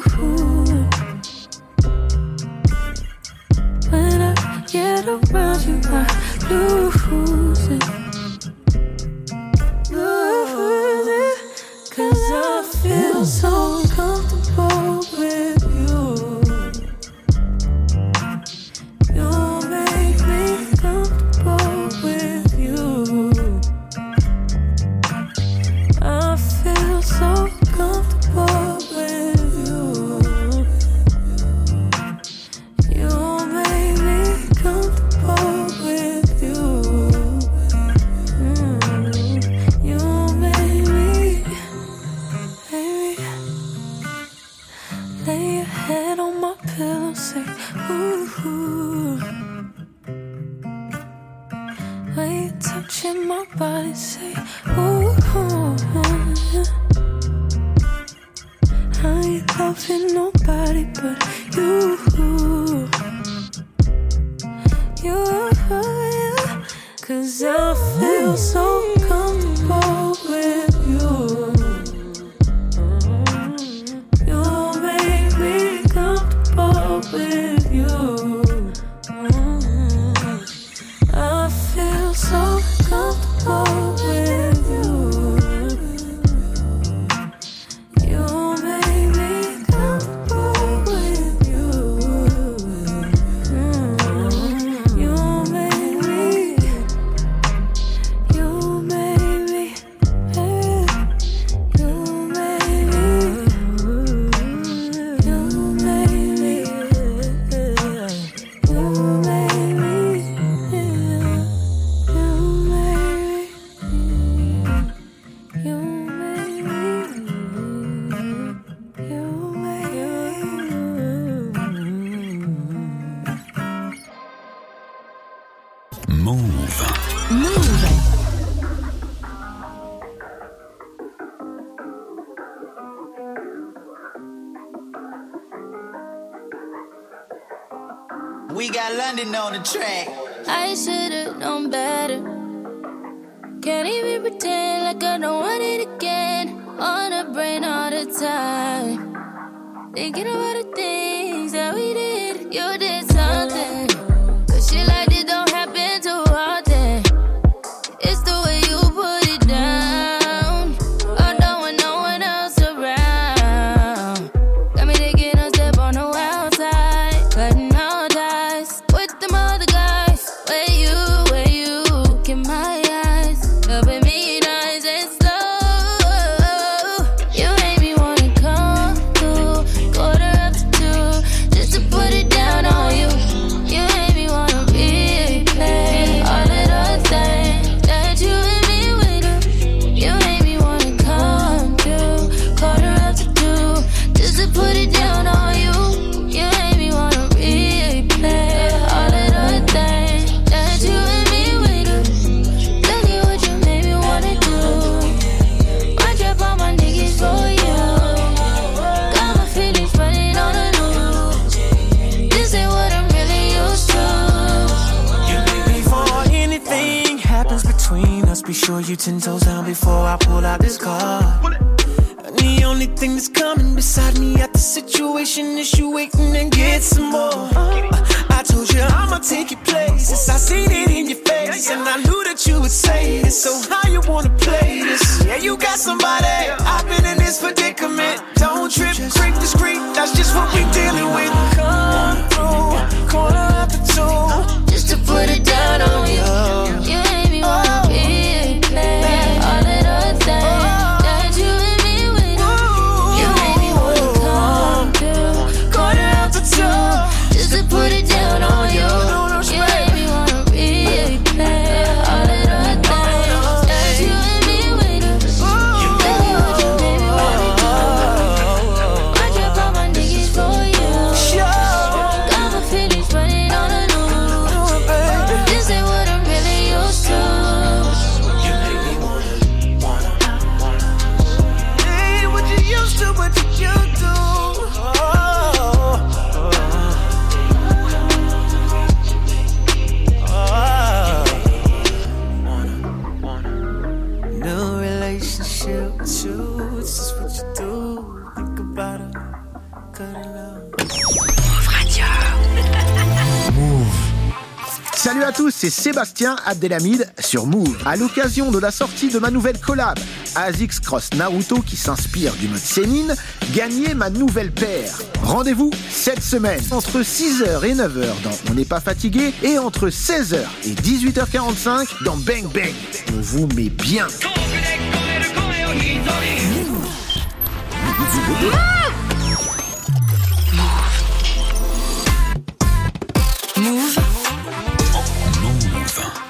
Abdelhamid sur Move. À l'occasion de la sortie de ma nouvelle collab, ASICS Cross Naruto qui s'inspire du mode Sénine, gagnez ma nouvelle paire. Rendez-vous cette semaine entre 6h et 9h dans On n'est pas fatigué et entre 16h et 18h45 dans Bang Bang. On vous met bien.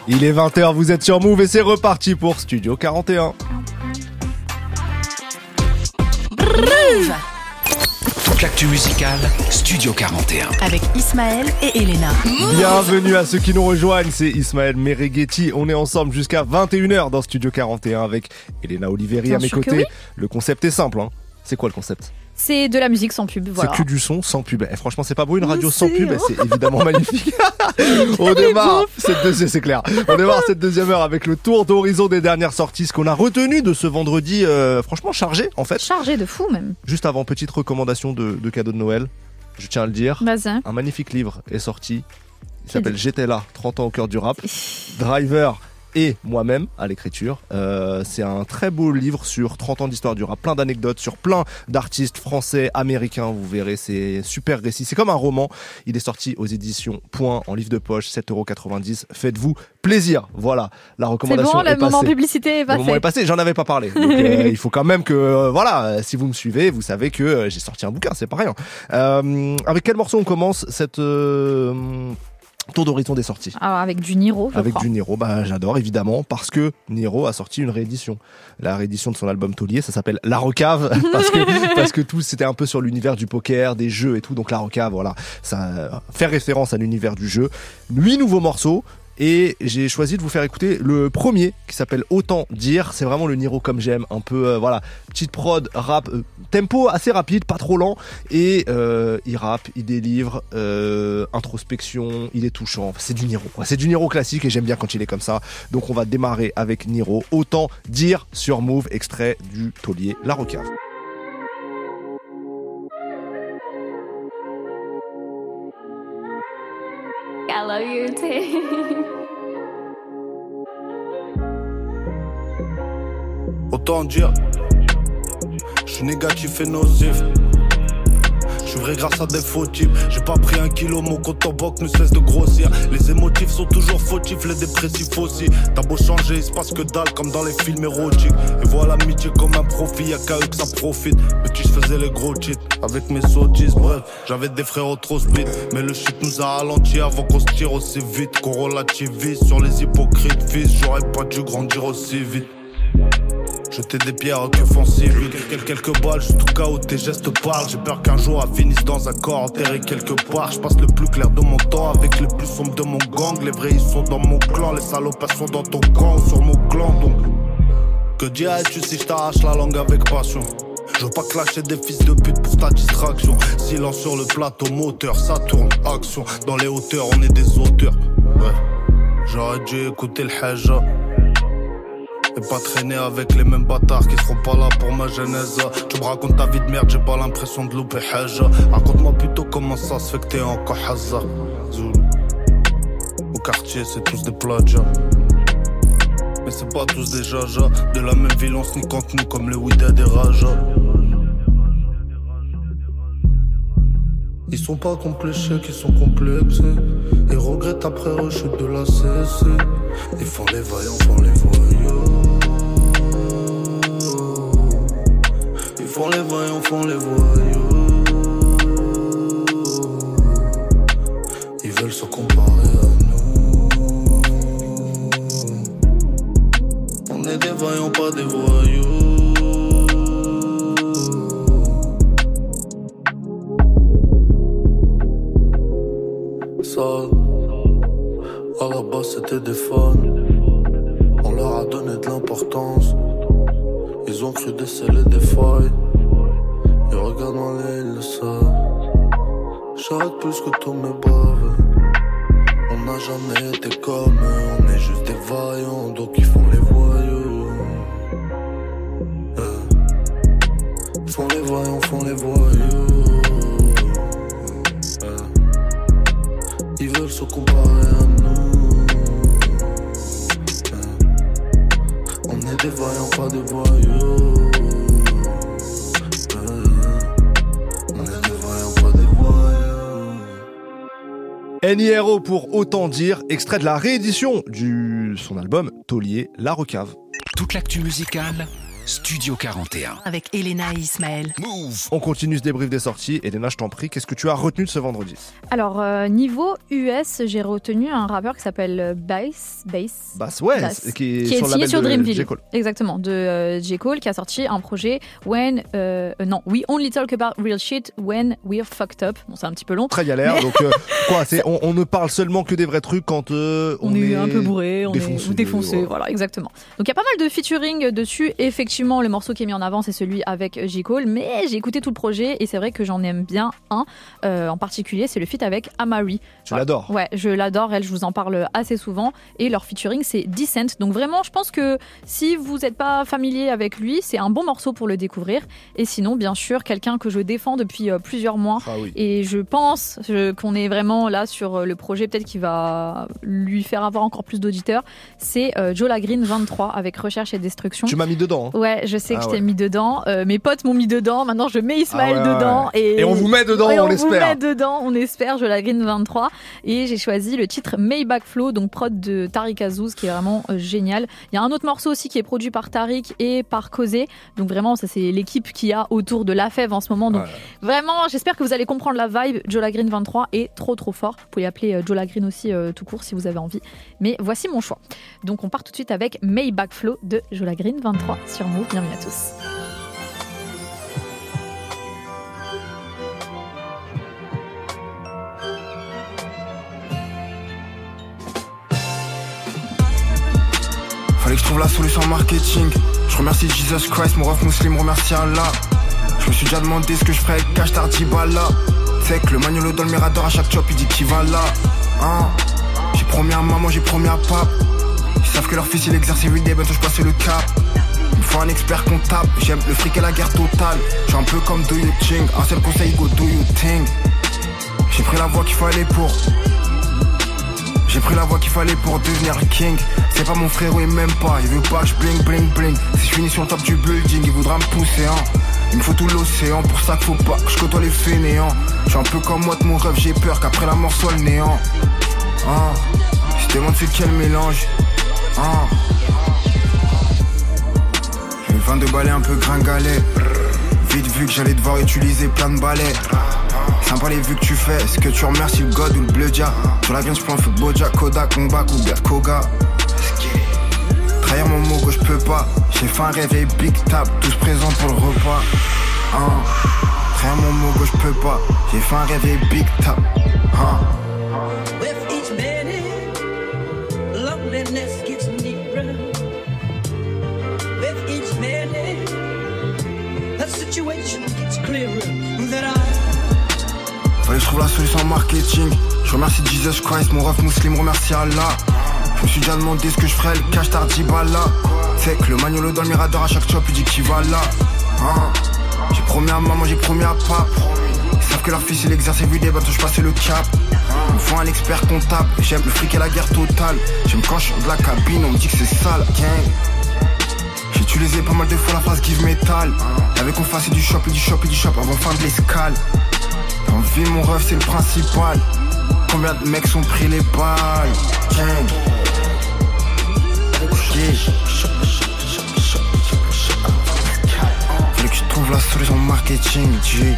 Il est 20h, vous êtes sur Move et c'est reparti pour Studio 41. Move. Toute l'actu musicale, Studio 41. Avec Ismaël et Elena. Bienvenue à ceux qui nous rejoignent, c'est Ismaël Mereghetti. On est ensemble jusqu'à 21h dans Studio 41 avec Elena Oliveri à mes côtés. oui. Le concept est simple. Hein. C'est quoi le concept? C'est de la musique sans pub, voilà. C'est que du son sans pub. Et franchement, c'est pas beau une radio sans pub, hein. c'est évidemment magnifique. On démarre cette deuxième, c'est clair. On démarre cette deuxième heure avec le tour d'horizon des dernières sorties, ce qu'on a retenu de ce vendredi, euh, franchement chargé en fait. Chargé de fou même. Juste avant, petite recommandation de, de cadeau de Noël. Je tiens à le dire. Un magnifique livre est sorti. Il s'appelle J'étais là, 30 ans au cœur du rap. Driver et moi-même à l'écriture. Euh, c'est un très beau livre sur 30 ans d'histoire du rap, plein d'anecdotes sur plein d'artistes français, américains, vous verrez, c'est super récit. C'est comme un roman. Il est sorti aux éditions Point en livre de poche, 7,90€. Faites-vous plaisir. Voilà, la recommandation bon, le est moment passée. publicité est Le moment passé. est passé, j'en avais pas parlé. Donc, euh, il faut quand même que, euh, voilà, si vous me suivez, vous savez que euh, j'ai sorti un bouquin, c'est pas rien. Euh, avec quel morceau on commence cette tour d'horizon des sorties Ah, avec du Niro, je avec crois. du Niro, bah, j'adore évidemment parce que Niro a sorti une réédition. La réédition de son album Taulier, ça s'appelle La Recave parce que parce que tout c'était un peu sur l'univers du poker, des jeux et tout. Donc La Recave, voilà, ça fait référence à l'univers du jeu. Huit nouveaux morceaux. Et j'ai choisi de vous faire écouter le premier qui s'appelle Autant dire. C'est vraiment le Niro comme j'aime, un peu euh, voilà petite prod, rap, euh, tempo assez rapide, pas trop lent. Et euh, il rappe, il délivre, introspection, il est touchant. C'est du Niro. C'est du Niro classique et j'aime bien quand il est comme ça. Donc on va démarrer avec Niro. Autant dire sur Move, extrait du taulier La. Love you too. Autant dire, je suis négatif et nocif. Suis vrai grâce à des faux types. J'ai pas pris un kilo, mon compte en ne cesse de grossir. Les émotifs sont toujours fautifs, les dépressifs aussi. T'as beau changer, il se passe que dalle comme dans les films érotiques. Et voilà l'amitié comme un profit, y'a qu'à eux que ça profite. Petit, je faisais les gros cheats avec mes sottises. Bref, j'avais des frères trop speed. Mais le shit nous a ralenti avant qu'on se tire aussi vite. Qu'on relativise sur les hypocrites, fils. J'aurais pas dû grandir aussi vite. Jeter des pierres que font Quelques balles, je tout KO, tes gestes parlent. J'ai peur qu'un jour elle finisse dans un corps enterré quelque part. Je passe le plus clair de mon temps avec les plus sombres de mon gang. Les vrais ils sont dans mon clan, les salopes elles sont dans ton camp, sur mon clan donc. Que dirais-tu si je t'arrache la langue avec passion? Je veux pas clasher des fils de pute pour ta distraction. Silence sur le plateau, moteur, ça tourne, action. Dans les hauteurs, on est des auteurs. Ouais. J'aurais dû écouter le haja. Et pas traîner avec les mêmes bâtards qui seront pas là pour ma genèse. Tu me racontes ta vie de merde, j'ai pas l'impression de louper haja. Raconte-moi plutôt comment ça se fait que t'es encore. Zoulou. Au quartier, c'est tous des plagiats. Mais c'est pas tous des jajas. De la même ville, on se nous comme les Ouida des Rajas. Ils sont pas complexés, qui sont complexés. Ils regrettent après rechute de la CC. Ils font les vaillants, font les voyous. Font les vaillants, font les voyous. Ils veulent se comparer à nous. On est des vaillants, pas des voyous. Ça, à la base c'était des fans. On leur a donné de l'importance. Ils ont cru déceler des failles. Savent. J'arrête plus que tous mes baves. On n'a jamais été comme eux, on est juste des vaillants, donc ils font les voyous. Euh. Font les voyants, font les voyous. Euh, Ils veulent se comparer à nous. Euh, On est des voyants, pas des voyous. NIRO pour autant dire, extrait de la réédition du son album Taulier La Recave. Toute l'actu musicale, Studio 41. Avec Elena et Ismaël. On continue ce débrief des sorties. Elena, je t'en prie, qu'est-ce que tu as retenu de ce vendredi? Alors, euh, niveau US, j'ai retenu un rappeur qui s'appelle Bass. Bass. Bass, ouais, Bass, qui est qui est sur signé sur Dreamville. J. Cole. Exactement, de euh, J. Cole, qui a sorti un projet When. euh, euh, non, We Only Talk About Real Shit When We're Fucked Up. Bon, c'est un petit peu long. Très galère, Mais- donc euh, quoi, c'est, on, on ne parle seulement que des vrais trucs quand euh, on, est, un peu bourré, on défoncé, est défoncé, voilà. voilà. exactement. Donc il y a pas mal de featuring dessus. Effectivement, le morceau qui est mis en avant, c'est celui avec J. Cole, mais j'ai écouté tout le projet et c'est vrai que j'en aime bien un euh, en particulier, c'est le feat avec Amari. Tu l'adores Ouais, je l'adore, elle, je vous en parle assez souvent. Et leur featuring, c'est Decent. Donc vraiment, je pense que si vous n'êtes pas familier avec lui, c'est un bon morceau pour le découvrir. Et sinon, bien sûr, quelqu'un que je défends depuis euh, plusieurs mois. Ah oui. Et je pense je- qu'on est vraiment là sur euh, le projet, peut-être qui va lui faire avoir encore plus d'auditeurs. C'est Joe Green 23 avec Recherche et Destruction. Tu m'as mis dedans. hein. Ouais, je sais que Ah je t'ai ouais. mis dedans. Euh, mes potes m'ont mis dedans. Maintenant, je mets Ismaël Ah ouais, ouais, dedans. ouais. Et... Et on vous met dedans, Et on on vous l'espère. met dedans, on espère. Je la green 23. Et j'ai choisi le titre Maybach Flow, donc prod de Tariq Azouz, qui est vraiment euh, génial. Il y a un autre morceau aussi qui est produit par Tariq et par Causé. Donc vraiment, ça c'est l'équipe qui a autour de la fève en ce moment. Donc vraiment, j'espère que vous allez comprendre la vibe. Joe Green 23 est trop trop fort. Vous pouvez appeler euh, Joe Green aussi euh, tout court si vous avez envie. Mais voici mon choix. Donc on part tout de suite avec Maybach Flow de Joe Green 23 sur Bienvenue à tous. Fallait que je trouve la solution marketing. Je remercie Jesus Christ, mon ref musulman remercie Allah. Je me suis déjà demandé ce que je ferais avec cash Tardibala. C'est que le magnolo dans le mirador à chaque chop il dit qu'il va là. Hein? J'ai promis à maman, j'ai promis à pape. Ils savent que leur fils il exerce everyday, bientôt je passe le cap. Il faut un expert comptable, j'aime le fric et la guerre totale. Je suis un peu comme Do You Think, un seul conseil go Do You Think. J'ai pris la voie qu'il fallait pour. J'ai pris la voie qu'il fallait pour devenir king. C'est pas mon frère, oui, même pas. Il veut pas que bling bling bling. Si je finis sur le top du building, il voudra me pousser, hein. Il me faut tout l'océan, pour ça qu'il faut pas que je les fainéants. Je suis un peu comme moi de mon rêve, j'ai peur qu'après la mort soit le néant. Hein. Je demande c'est quel mélange. Hein. J'ai une 22 balais un peu gringalet. Vite vu que j'allais devoir utiliser plein de balais. Sympa les vues que tu fais, est-ce que tu remercies le God ou le bleu Sur la viande, je prends de Boja, Kodak, Kombak ou Biat Koga. Trahir mon mot que je peux pas. J'ai fait un réveil big tap, tous présents pour le repas. Hein. Trahir mon mot que je peux pas. J'ai fait un réveil big tap. Hein. Fallait que je trouve la solution marketing. Je remercie Jesus Christ, mon ref musulman remercie Allah. Je me suis déjà demandé ce que je ferais, le cash Tardibala. C'est que le magnolo dans le mirador à chaque chop il dit qu'il va là. Hein. J'ai promis à maman, j'ai promis à pape. Ils savent que leur fils il exerce everyday, bientôt je passais le cap. Il me faut un expert comptable, j'aime le fric et la guerre totale. J'aime quand je sors de la cabine, on me dit que c'est sale, gang. J'ai utilisé pas mal de fois la phrase give metal. Y'avait qu'on fasse du shop et du shop et du shop avant fin de l'escale. En ville, mon ref, c'est le principal. Combien de mecs sont pris les balles? Gang. Fallait que je trouve la solution marketing, G.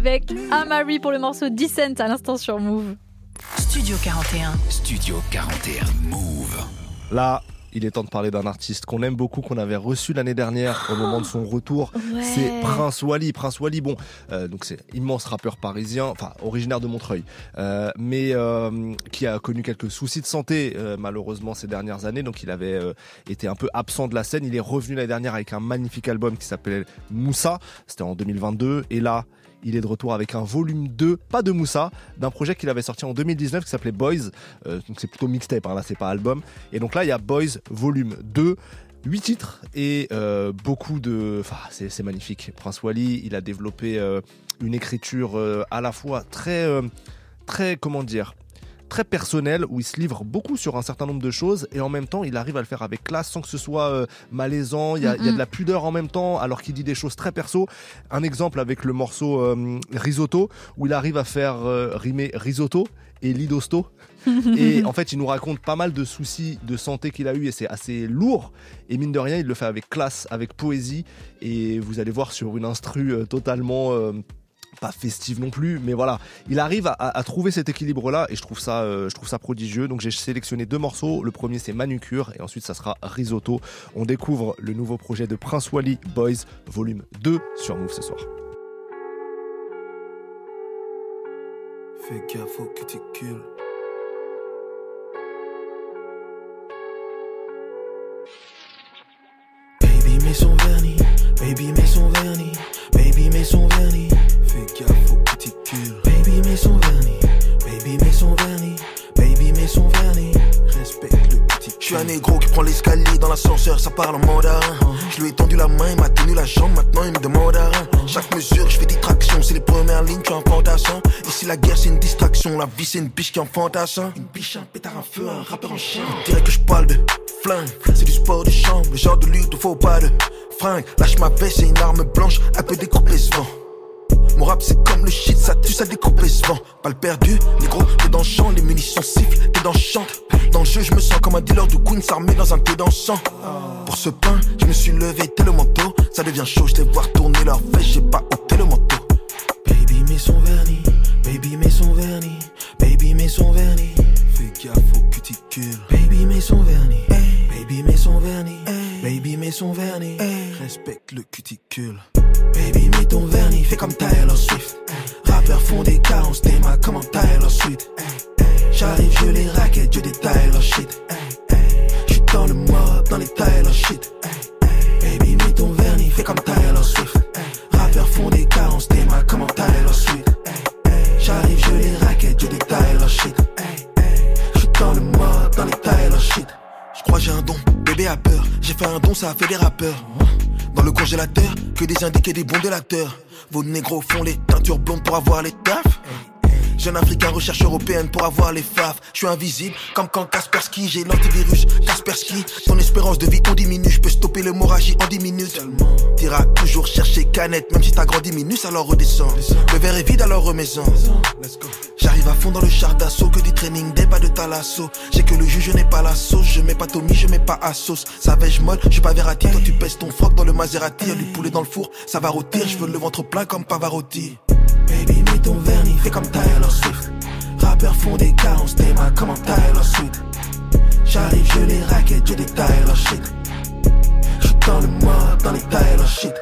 avec Amari pour le morceau Descent à l'instant sur Move. Studio 41. Studio 41 Move. Là, il est temps de parler d'un artiste qu'on aime beaucoup, qu'on avait reçu l'année dernière au moment de son retour. Ouais. C'est Prince Wally. Prince Wally, bon, euh, donc c'est immense rappeur parisien, enfin originaire de Montreuil, euh, mais euh, qui a connu quelques soucis de santé euh, malheureusement ces dernières années. Donc il avait euh, été un peu absent de la scène. Il est revenu l'année dernière avec un magnifique album qui s'appelait Moussa. C'était en 2022. Et là, il est de retour avec un volume 2, pas de Moussa, d'un projet qu'il avait sorti en 2019 qui s'appelait Boys. Euh, donc c'est plutôt mixtape, hein, là c'est pas album. Et donc là il y a Boys volume 2. 8 titres et euh, beaucoup de... Enfin, c'est magnifique. Prince Wally, il a développé euh, une écriture à la fois très... très... comment dire très personnel où il se livre beaucoup sur un certain nombre de choses et en même temps il arrive à le faire avec classe sans que ce soit euh, malaisant. Il y, a, il y a de la pudeur en même temps alors qu'il dit des choses très perso. Un exemple avec le morceau euh, Risotto où il arrive à faire euh, rimer risotto et lidosto. et en fait, il nous raconte pas mal de soucis de santé qu'il a eu et c'est assez lourd. Et mine de rien, il le fait avec classe, avec poésie. Et vous allez voir sur une instru euh, totalement pas festive non plus, mais voilà, il arrive à, trouver cet équilibre-là et je trouve ça, euh, je trouve ça prodigieux. Donc j'ai sélectionné deux morceaux. Le premier c'est Manucure et ensuite ça sera Risotto. On découvre le nouveau projet de Prince Wally Boys Volume 2 sur Move ce soir. Fais gaffe au cuticule. Baby met son vernis, baby son vernis, baby met son vernis. Fais gaffe au cuticule. Baby met son vernis, baby met son vernis, baby met son vernis. Respecte le. Je suis un négro qui prend l'escalier dans l'ascenseur, ça parle en mandarin. Je lui ai tendu la main, il m'a tenu la jambe, maintenant il me demande à. Chaque mesure, je fais des tractions, c'est les premières lignes, tu es un fantassin. Si la guerre c'est une distraction, la vie c'est une biche qui en fantassin. Une biche, un pétard, un feu, un rappeur en chien. Dirait que je parle de flingue, c'est du sport de chambre, le genre de lutte faut pas de fringue. Lâche ma veste, c'est une arme blanche, elle peut découper ce vent. Mon rap c'est comme le shit, ça tue, ça découpe les vent. Pas le perdu, les gros, t'es dans le champ, les munitions sifflent, t'es dans le champ. Dans le jeu, je me sens comme un dealer de Queens armé dans un thé dansant. Pour ce pain, je me suis levé, t'es le manteau. Ça devient chaud, je les voir tourner leur veste, j'ai pas ôté le manteau. Baby met son vernis, baby met son vernis, baby met son vernis. Fais gaffe au cuticule. Baby met son vernis, baby met son vernis, baby met son vernis. Respecte le cuticule. Baby met ton vernis, fais comme Taylor Swift. Rappeurs font des carences, tes mains comme en Taylor Swift. J'arrive, je les raquettes, je détaille leur shit. J'suis dans le mode, dans les Taylor shit. Baby mets ton vernis, fais comme Taylor Swift. Rappeurs font des carences, tes mains comme en Taylor Swift. J'arrive, je les raquettes, je détaille leur shit. J'suis dans le mode, dans les Taylor shit. Je crois j'ai un don, bébé a peur. J'ai fait un don, ça a fait des rappeurs. Dans le congélateur, que des indiqués, des bons délateurs. Vos négros font les teintures blondes pour avoir les tafs. Jeune africain recherche européenne pour avoir les faves. Je suis invisible comme quand Kaspersky, j'ai l'antivirus. Kaspersky, ton espérance de vie on diminue. Je peux stopper l'hémorragie en 10 minutes. T'iras toujours chercher canette, même si t'as grandi minus, alors redescends. Le verre est vide, alors remets-en. J'arrive à fond dans le char d'assaut, que du training, des pas de talasso. J'ai que le jus, je n'ai pas la sauce. Je mets pas Tommy, je mets pas à sauce. Savage molle, je suis pas Verratti. Toi tu pèses ton froc dans le Maserati. Du poulet dans le four, ça va rôtir. Je veux le ventre plein comme Pavarotti. Baby mets ton vernis, fais comme Taylor Swift. Rappeurs font des carences, tes mains comme en Taylor Swift. J'arrive, je les raquettes, je détaille leur shit. J'suis dans le mode, dans les Taylor shit.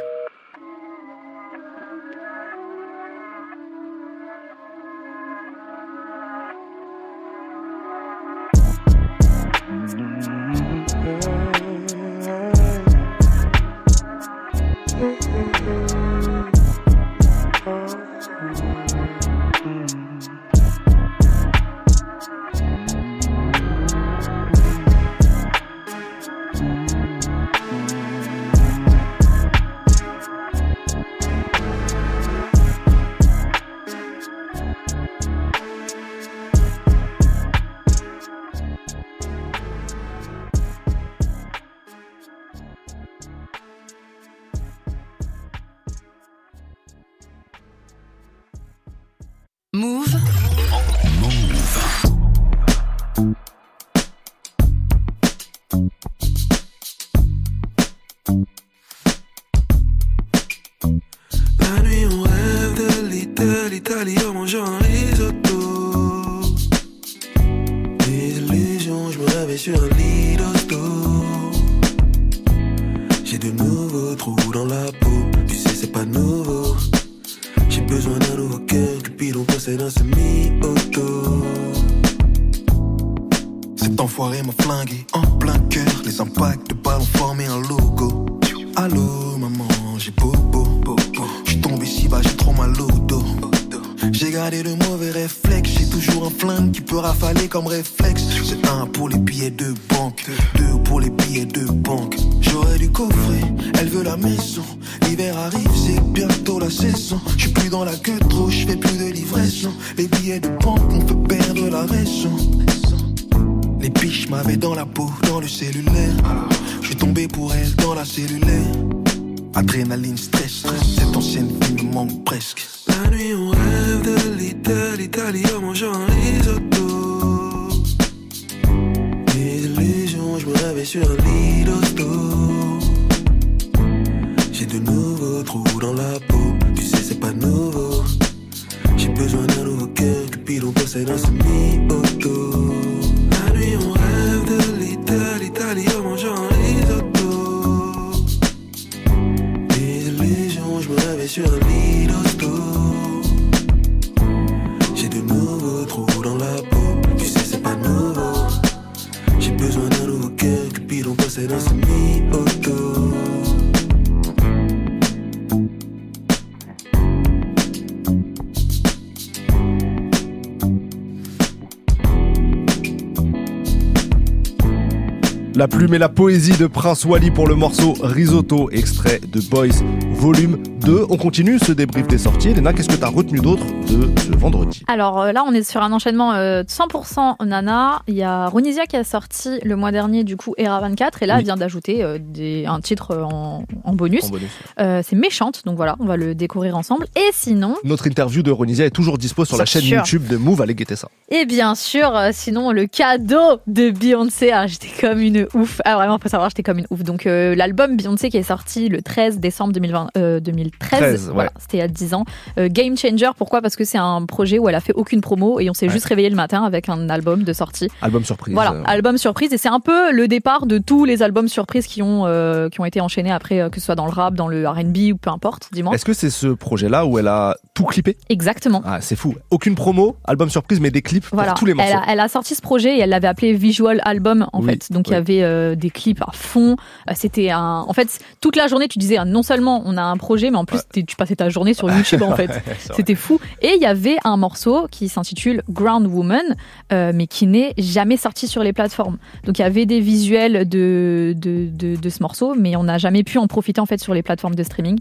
La plume et la poésie de Prince Wally pour le morceau Risotto, extrait de Boys Volume 2. On continue ce débrief des sorties. Léna, qu'est-ce que tu as retenu d'autre de ce vendredi Alors euh, là, on est sur un enchaînement euh, 100% Nana. Il y a Ronisia qui a sorti le mois dernier, du coup, Era 24. Et là, Oui. elle vient d'ajouter euh, un titre en, en bonus. En bonus. Euh, c'est Méchante, donc voilà, on va le découvrir ensemble. Et sinon, Notre interview de Ronisia est toujours dispo sur la chaîne sûr. YouTube de Move. Allez guetter ça. et bien sûr, euh, sinon, le cadeau de Beyoncé. Ah, j'étais comme une ouf. Ah, vraiment, faut savoir, j'étais comme une ouf. Donc, euh, l'album Beyoncé qui est sorti le 13 décembre 2020, euh, 2013. 13, voilà, ouais. c'était il y a 10 ans. Euh, Game Changer, pourquoi? Parce que c'est un projet où elle a fait aucune promo et on s'est Ouais. juste réveillé le matin avec un album de sortie. Album surprise. Voilà, Euh, album surprise et c'est un peu le départ de tous les albums surprises qui ont euh, qui ont été enchaînés après euh, que ce soit dans le rap, dans le R&B ou peu importe, dis-moi. Est-ce que c'est ce projet-là où elle a tout clippé? Exactement. Ah, c'est fou. Aucune promo, album surprise, mais des clips Voilà, pour tous les morceaux. elle a, elle a sorti ce projet et elle l'avait appelé Visual Album en Oui, fait. Donc il y avait des clips à fond. C'était un, en fait, toute la journée tu disais non seulement on a un projet, mais en plus tu passais ta journée sur YouTube en fait. C'était fou. Et il y avait un morceau qui s'intitule Ground Woman, euh, mais qui n'est jamais sorti sur les plateformes. Donc il y avait des visuels de, de, de, de ce morceau, mais on n'a jamais pu en profiter en fait sur les plateformes de streaming.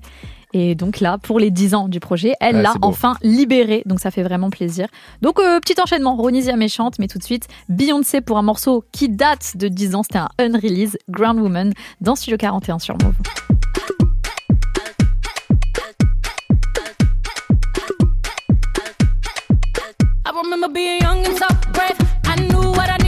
Et donc là, pour les 10 ans du projet, elle Ouais, l'a enfin libéré. Donc ça fait vraiment plaisir. Donc euh, petit enchaînement, Ronisia méchante, mais tout de suite, Beyoncé pour un morceau qui date de 10 ans, c'était un unrelease, Ground Woman, dans Studio 41 sur Move. I remember being young and so brave. I knew what I needed.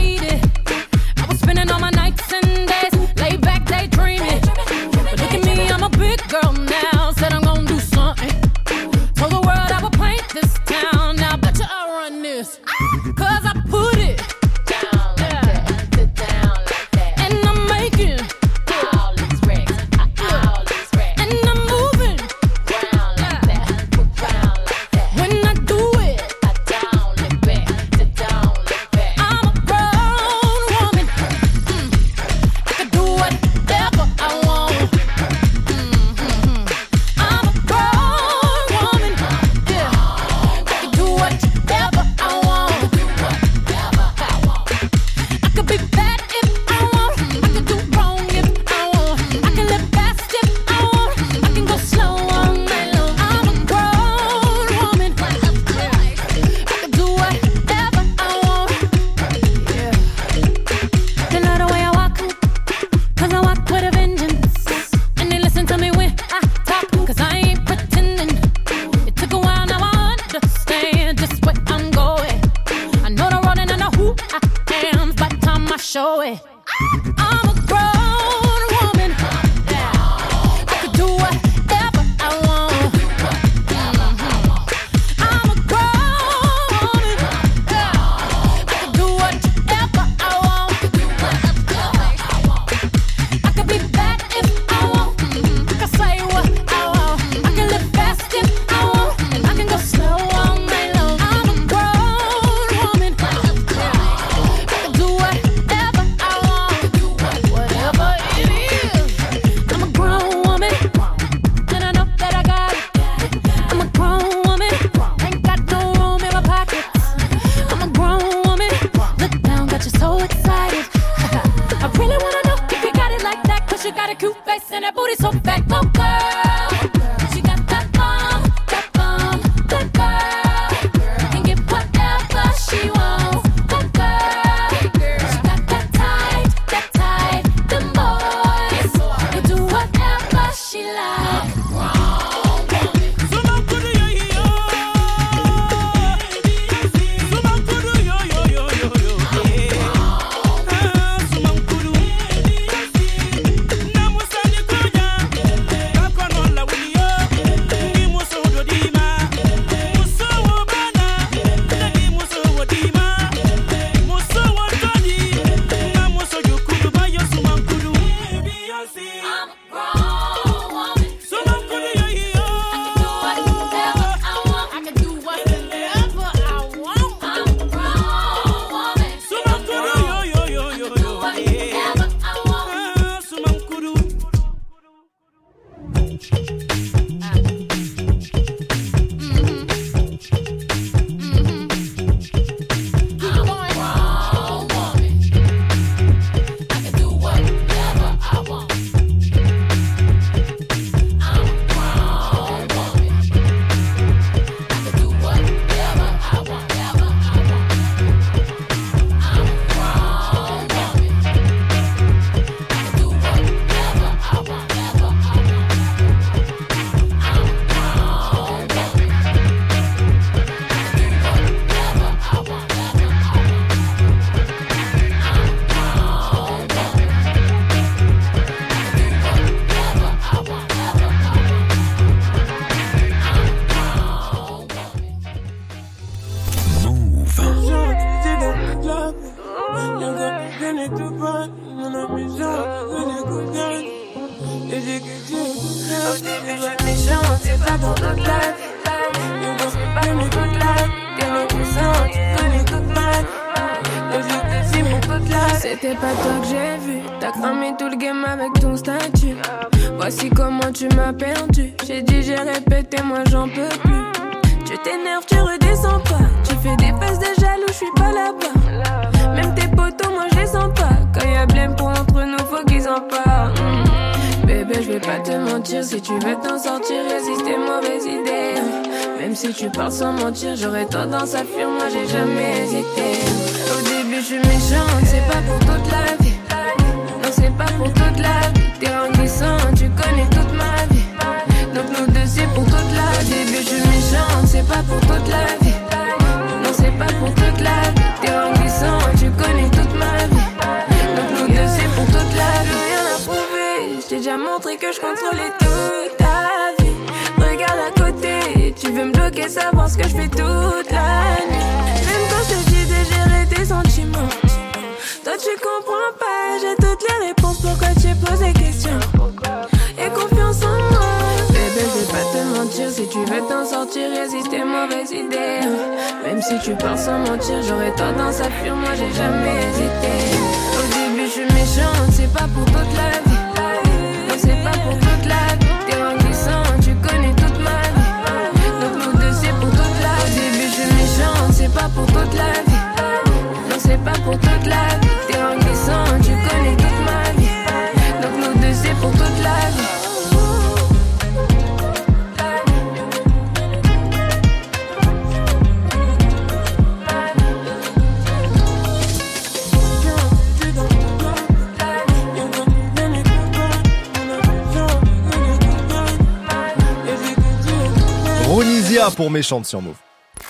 Pour Méchante sur Move.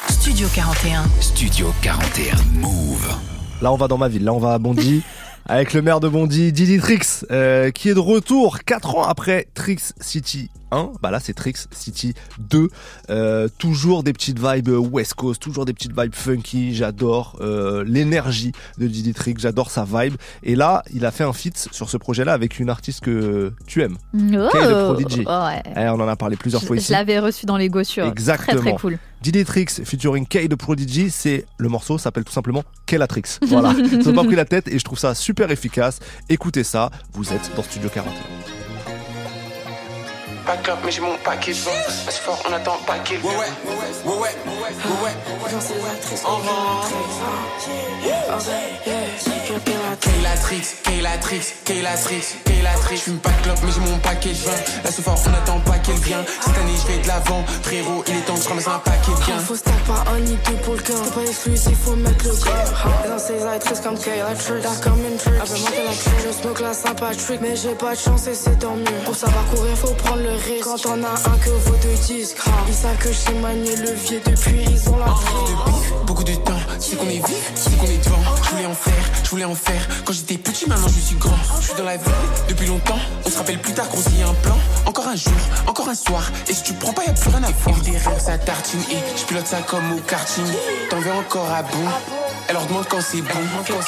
Studio 41. Studio 41 Move. Là, on va dans ma ville, là, on va à Bondy. avec le maire de Bondy, Didi Trix, euh, qui est de retour 4 ans après Trix City 1. Bah là, c'est Trix City 2. Euh, toujours des petites vibes West Coast, toujours des petites vibes funky. J'adore euh, l'énergie de Didi Trix, j'adore sa vibe. Et là, il a fait un feat sur ce projet-là avec une artiste que tu aimes. Oh, Kay the Prodigy. ouais. Eh, on en a parlé plusieurs Je, fois je ici. l'avais reçu dans les gossures. Exactement. Très très cool. Didi Trix featuring Kay de Prodigy, c'est le morceau s'appelle tout simplement Kellatrix. Voilà, ils ont pas pris la tête et je trouve ça super efficace. Écoutez ça, vous êtes dans Studio 41. Pas de clope, mais j'ai mon paquet de vin. Assez fort, on attend pas qu'il vienne. Ouais, ouais, ouais, ouais, ouais, ouais, ouais. Dans ces actrices, On Kaylatrix, Kaylatrix, Kaylatrix, Kaylatrix. J'fume pas de clope, mais j'ai mon paquet de vin. Ce fort, on attend pas qu'elle vienne. Cette année, je vais de l'avant. Frérot, il est temps que je ramasse un paquet de gain. Faut stack pas un ni deux pour le gain. T'es pas exclusif, faut mettre le gain. Dans ces actrices comme Kayla Tricks, dark comme une trick. Avec moi, la trick. Je smoke la sympatrique, mais j'ai pas de chance et c'est tant mieux. Pour savoir courir, faut prendre le risque. Quand on a un que vaut deux disques, ils savent que manier le levier depuis, ils ont la trick. Beaucoup de temps, c'est qu'on est vif, c'est qu'on est devant. Je voulais en faire, je voulais en faire. Quand j'étais petit, maintenant je suis grand. Je suis dans la vie depuis longtemps. On se rappelle plus tard qu'on s'y un plan. Encore un jour, encore un soir. Et si tu prends pas, y'a plus rien à voir. Et derrière sa tartine, et je pilote ça comme au karting. T'en veux encore à bout Elle leur demande quand c'est bon. Bon.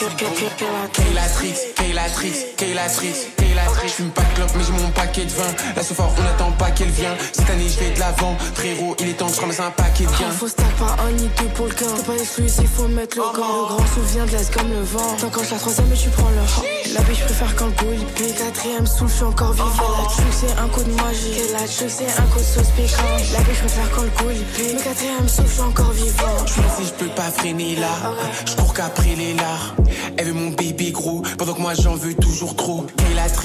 Kaylatrix, Kaylatrix, Kaylatrix, Kaylatrix. J'fume pas de clope, mais j'ai mon paquet de vin. Ce fort, on attend pas qu'elle vienne. Cette année, je vais de l'avant. Frérot, il est temps que je ramasse un paquet de gain. Faut stack pas un ni deux pour le gain. T'es pas exclusif, faut mettre le gant. Le grand souvient de l'Est comme le vent. T'encoches la troisième et tu prends le rang. La biche, je préfère quand le goût il pique. Quatrième soul, je suis encore vivant. La truc, c'est un coup de magie. Et la truc, c'est un coup de sauce piquant. La biche, je préfère quand le goût il pique. Mais quatrième soul, je suis encore vivant. Je dis, je peux pas freiner là. Je cours qu'après les lards. Elle veut mon bébé gros, pendant que moi j'en veux toujours trop.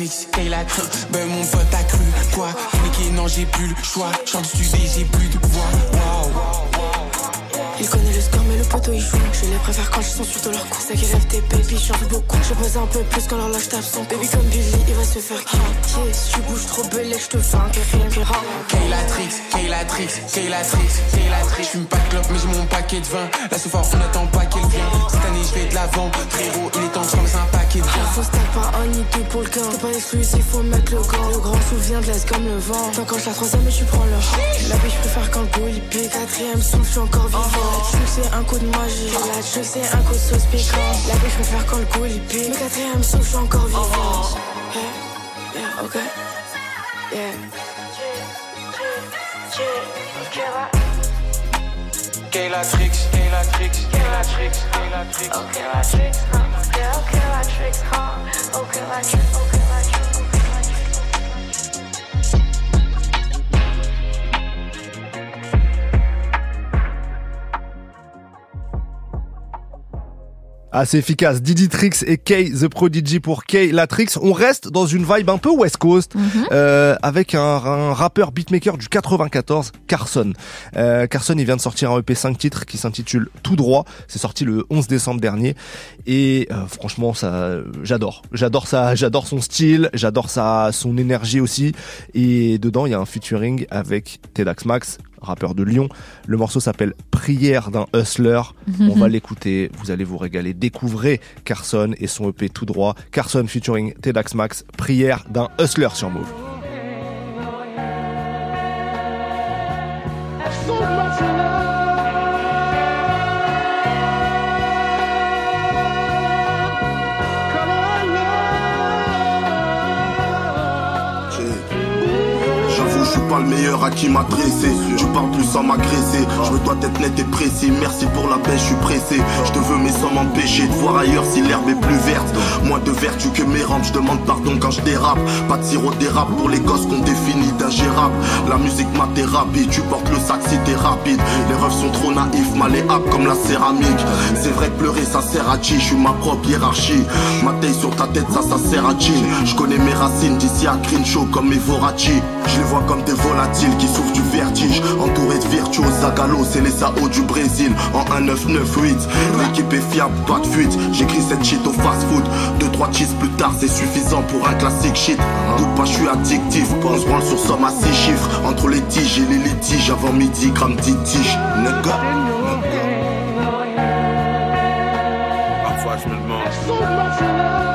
Kaylatrix, Kaylatrix, ben mon pote a cru. Quoi? Niqué, non, j'ai plus le choix. Chante du j'ai plus de voix. Waouh. Il connaît le score, mais le poteau il joue. Je les préfère quand je sont sur leur cou. C'est qu'il rêve tes baby, j'en veux beaucoup. Je pèse un peu plus quand leur lâche tape son Baby comme Billy, il va se faire quitter. Si tu bouges trop belé, je te fais un rien qui. Kaylatrix, Kaylatrix, Kaylatrix, Kaylatrix. J'fume pas de clope, mais j'ai mon paquet de vin. Ce fort, on attend pas qu'elle vienne. Cette année, je vais de l'avant. Frérot, il est temps je ramasse un paquet de gain. Faut stack pas un ni deux pour le gain. T'es pas exclusif, faut mettre le gant. Le grand souvient de l'Est comme le vent. T'encoches la troisième et tu prends le. La biche, je préfère quand le goût il pique. Quatrième soul, je suis encore vivant. Truc, c'est un coup de magie. La truc, c'est un coup de sauce piquant. La biche, je préfère quand le goût il pique. Mais quatrième je suis encore vivant. Yeah, yeah, ok. Yeah. Kaylatrix, Kaylatrix, Kaylatrix, Kaylatrix. Okay, la tricks, huh? Yeah, okay, la tricks, huh? Assez efficace. Didi Trix et Kay the Prodigy pour Kay Latrix. On reste dans une vibe un peu West Coast euh, avec un, un rappeur beatmaker du 94, Carson. Euh, Carson, il vient de sortir un EP 5 titres qui s'intitule Tout droit. C'est sorti le 11 décembre dernier et euh, franchement, ça, j'adore. J'adore ça, j'adore son style, j'adore sa son énergie aussi. Et dedans, il y a un featuring avec Tedax Max rappeur de Lyon. Le morceau s'appelle Prière d'un hustler. On va l'écouter, vous allez vous régaler. Découvrez Carson et son EP tout droit. Carson featuring Tedax Max, Prière d'un hustler sur Move. Meilleur à qui m'adresser. Tu parles plus sans m'agresser. Je me dois être net et précis. Merci pour la baisse, je suis pressé. Je te veux, mais sans m'empêcher de voir ailleurs si l'herbe est plus verte. Moins de vertu que mes rampes. Je demande pardon quand je dérape. Pas de sirop d'érable pour les gosses qu'on définit d'ingérable. La musique m'a thérapie. Tu portes le sac si t'es rapide. Les refs sont trop naïfs, malléables comme la céramique. C'est vrai que pleurer ça sert à qui? Je suis ma propre hiérarchie. Ma taille sur ta tête, ça, ça sert à jean. Je connais mes racines d'ici à Crenshaw comme mes Vorachi. Je les vois comme des volatiles qui souffrent du vertige. Entourés de virtuoses, Zagalo, c'est les AO du Brésil. En 1-9-9-8, l'équipe est fiable, pas de fuite. J'écris cette shit au fast food. Deux, trois cheese plus tard, c'est suffisant pour un classique shit. Doute pas, je suis addictif. On se branle sur somme à six chiffres. Entre les tiges et les litiges, avant midi, gramme petite tige. Nigga. Parfois je me demande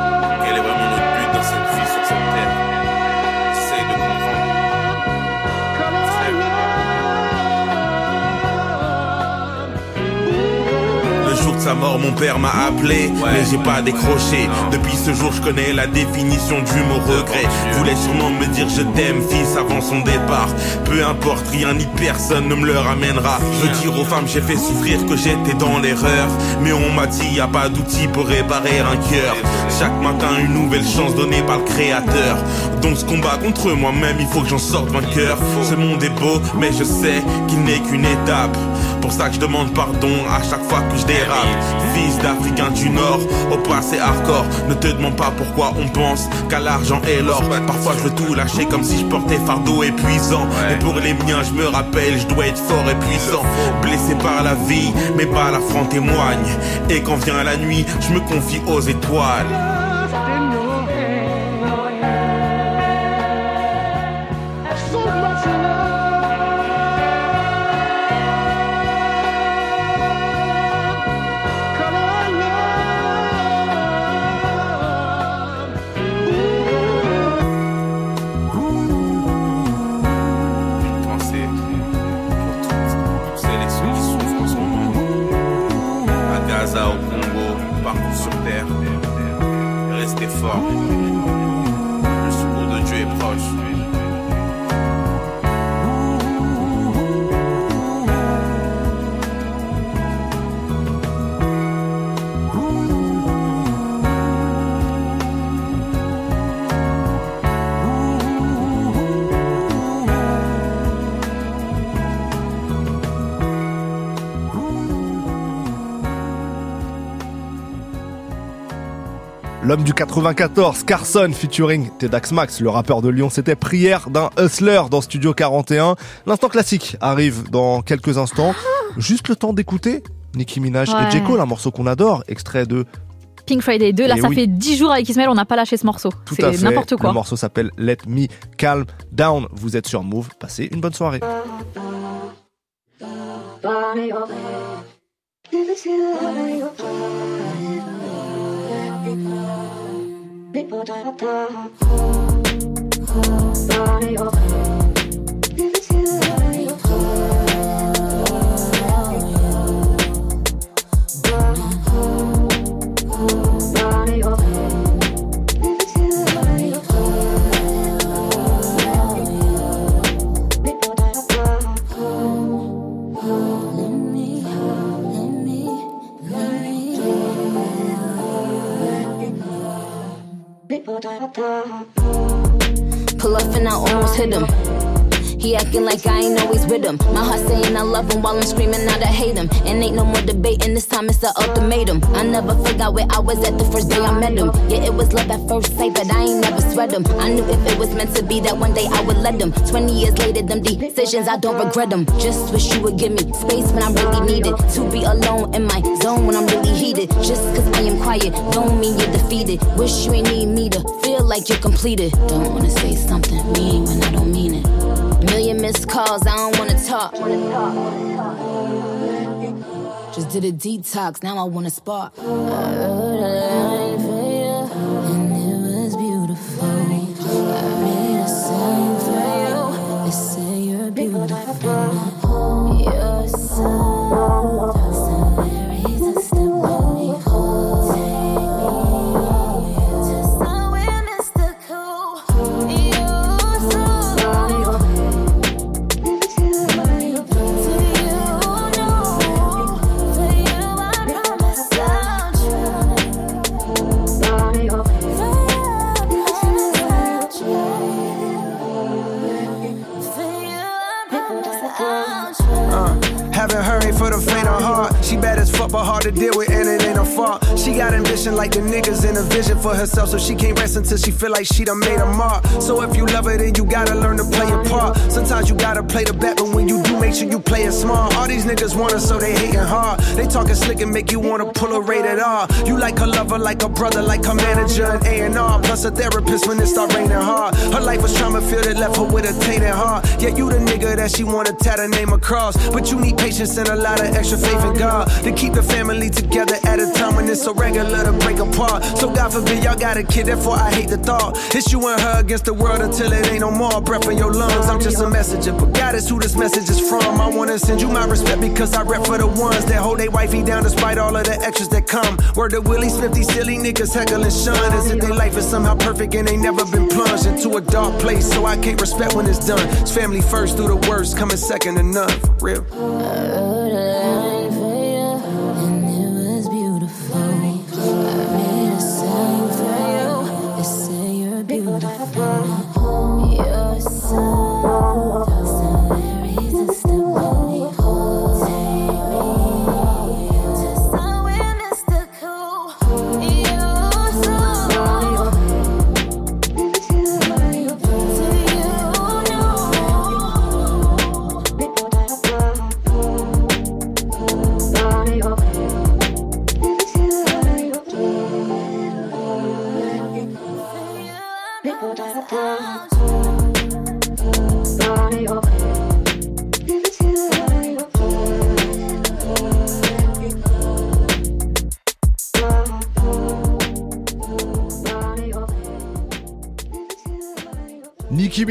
sa mort, mon père m'a appelé, mais j'ai pas décroché. Depuis ce jour, je connais la définition du mot regret. Voulait sûrement me dire je t'aime, fils, avant son départ. Peu importe, rien ni personne ne me le ramènera. Je dire aux femmes, j'ai fait souffrir que j'étais dans l'erreur. Mais on m'a dit, y a pas d'outil pour réparer un cœur. Chaque matin, une nouvelle chance donnée par le créateur. Donc ce combat contre moi-même, il faut que j'en sorte vainqueur. Ce monde est beau, mais je sais qu'il n'est qu'une étape. Pour ça que je demande pardon à chaque fois que je dérape. Fils d'Africain du Nord, au passé hardcore. Ne te demande pas pourquoi on pense qu'à l'argent et l'or. Parfois je veux tout lâcher comme si je portais fardeau épuisant. Et pour les miens, je me rappelle, je dois être fort et puissant. Blessé par la vie, mais pas la front témoigne. Et quand vient la nuit, je me confie aux étoiles. L'homme du 94, Carson, featuring Tedax Max, le rappeur de Lyon, c'était Prière d'un hustler dans Studio 41. L'instant classique arrive dans quelques instants. Juste le temps d'écouter Nicki Minaj Ouais. et J. Cole, un morceau qu'on adore, extrait de Pink Friday 2, là Eh ça oui. fait 10 jours avec Ismaël, on n'a pas lâché ce morceau. Tout à C'est fait. n'importe quoi. Le morceau s'appelle Let Me Calm Down. Vous êtes sur Move. Passez une bonne soirée. people die, die. Pull up and I almost hit him. He acting like I ain't always with him. My heart saying I love him while I'm screaming out I hate him. And ain't no more debating, this time it's the ultimatum. I never forgot where I was at the first day I met him. Yeah, it was love at first sight, but I ain't never sweat him. I knew if it was meant to be that one day I would let him. 20 years later, them decisions, I don't regret them. Just wish you would give me space when I really need it. To be alone in my zone when I'm really heated. Just cause I am quiet, don't mean you're defeated. Wish you ain't need me to feel like you're completed. Don't wanna say something mean when I don't mean it. Million missed calls, I don't wanna talk. Just did a detox, now I wanna spark. I a line for you, and it was beautiful. I made a sign for you, they say you're beautiful. Got ambition like the niggas in a vision for herself, so she can't rest until she feel like she done made a mark. So if you love her, then you gotta learn to play your part. Sometimes you gotta play the bet, but when you do, make sure you play it smart. All these niggas want her, so they hating hard. They talking slick and make you wanna pull a rated R. You like her lover, like a brother, like her manager and A&R. Plus a therapist when it start raining hard. Her life was trauma filled, it left her with a tainted heart. Yeah, you the nigga that she wanna tat her name across. But you need patience and a lot of extra faith in God to keep the family together at a time when it's so regular. Regular to break apart. So God forbid y'all got a kid, therefore I hate the thought. It's you and her against the world until it ain't no more. Breath in your lungs, I'm just a messenger. But God is who this message is from. I wanna send you my respect because I rep for the ones that hold they wifey down despite all of the extras that come. Word to Willie Smith, these silly niggas heckle and shun. As if their life is somehow perfect and they never been plunged into a dark place. So I can't respect when it's done. It's family first through the worst, coming second to none. For real. Uh,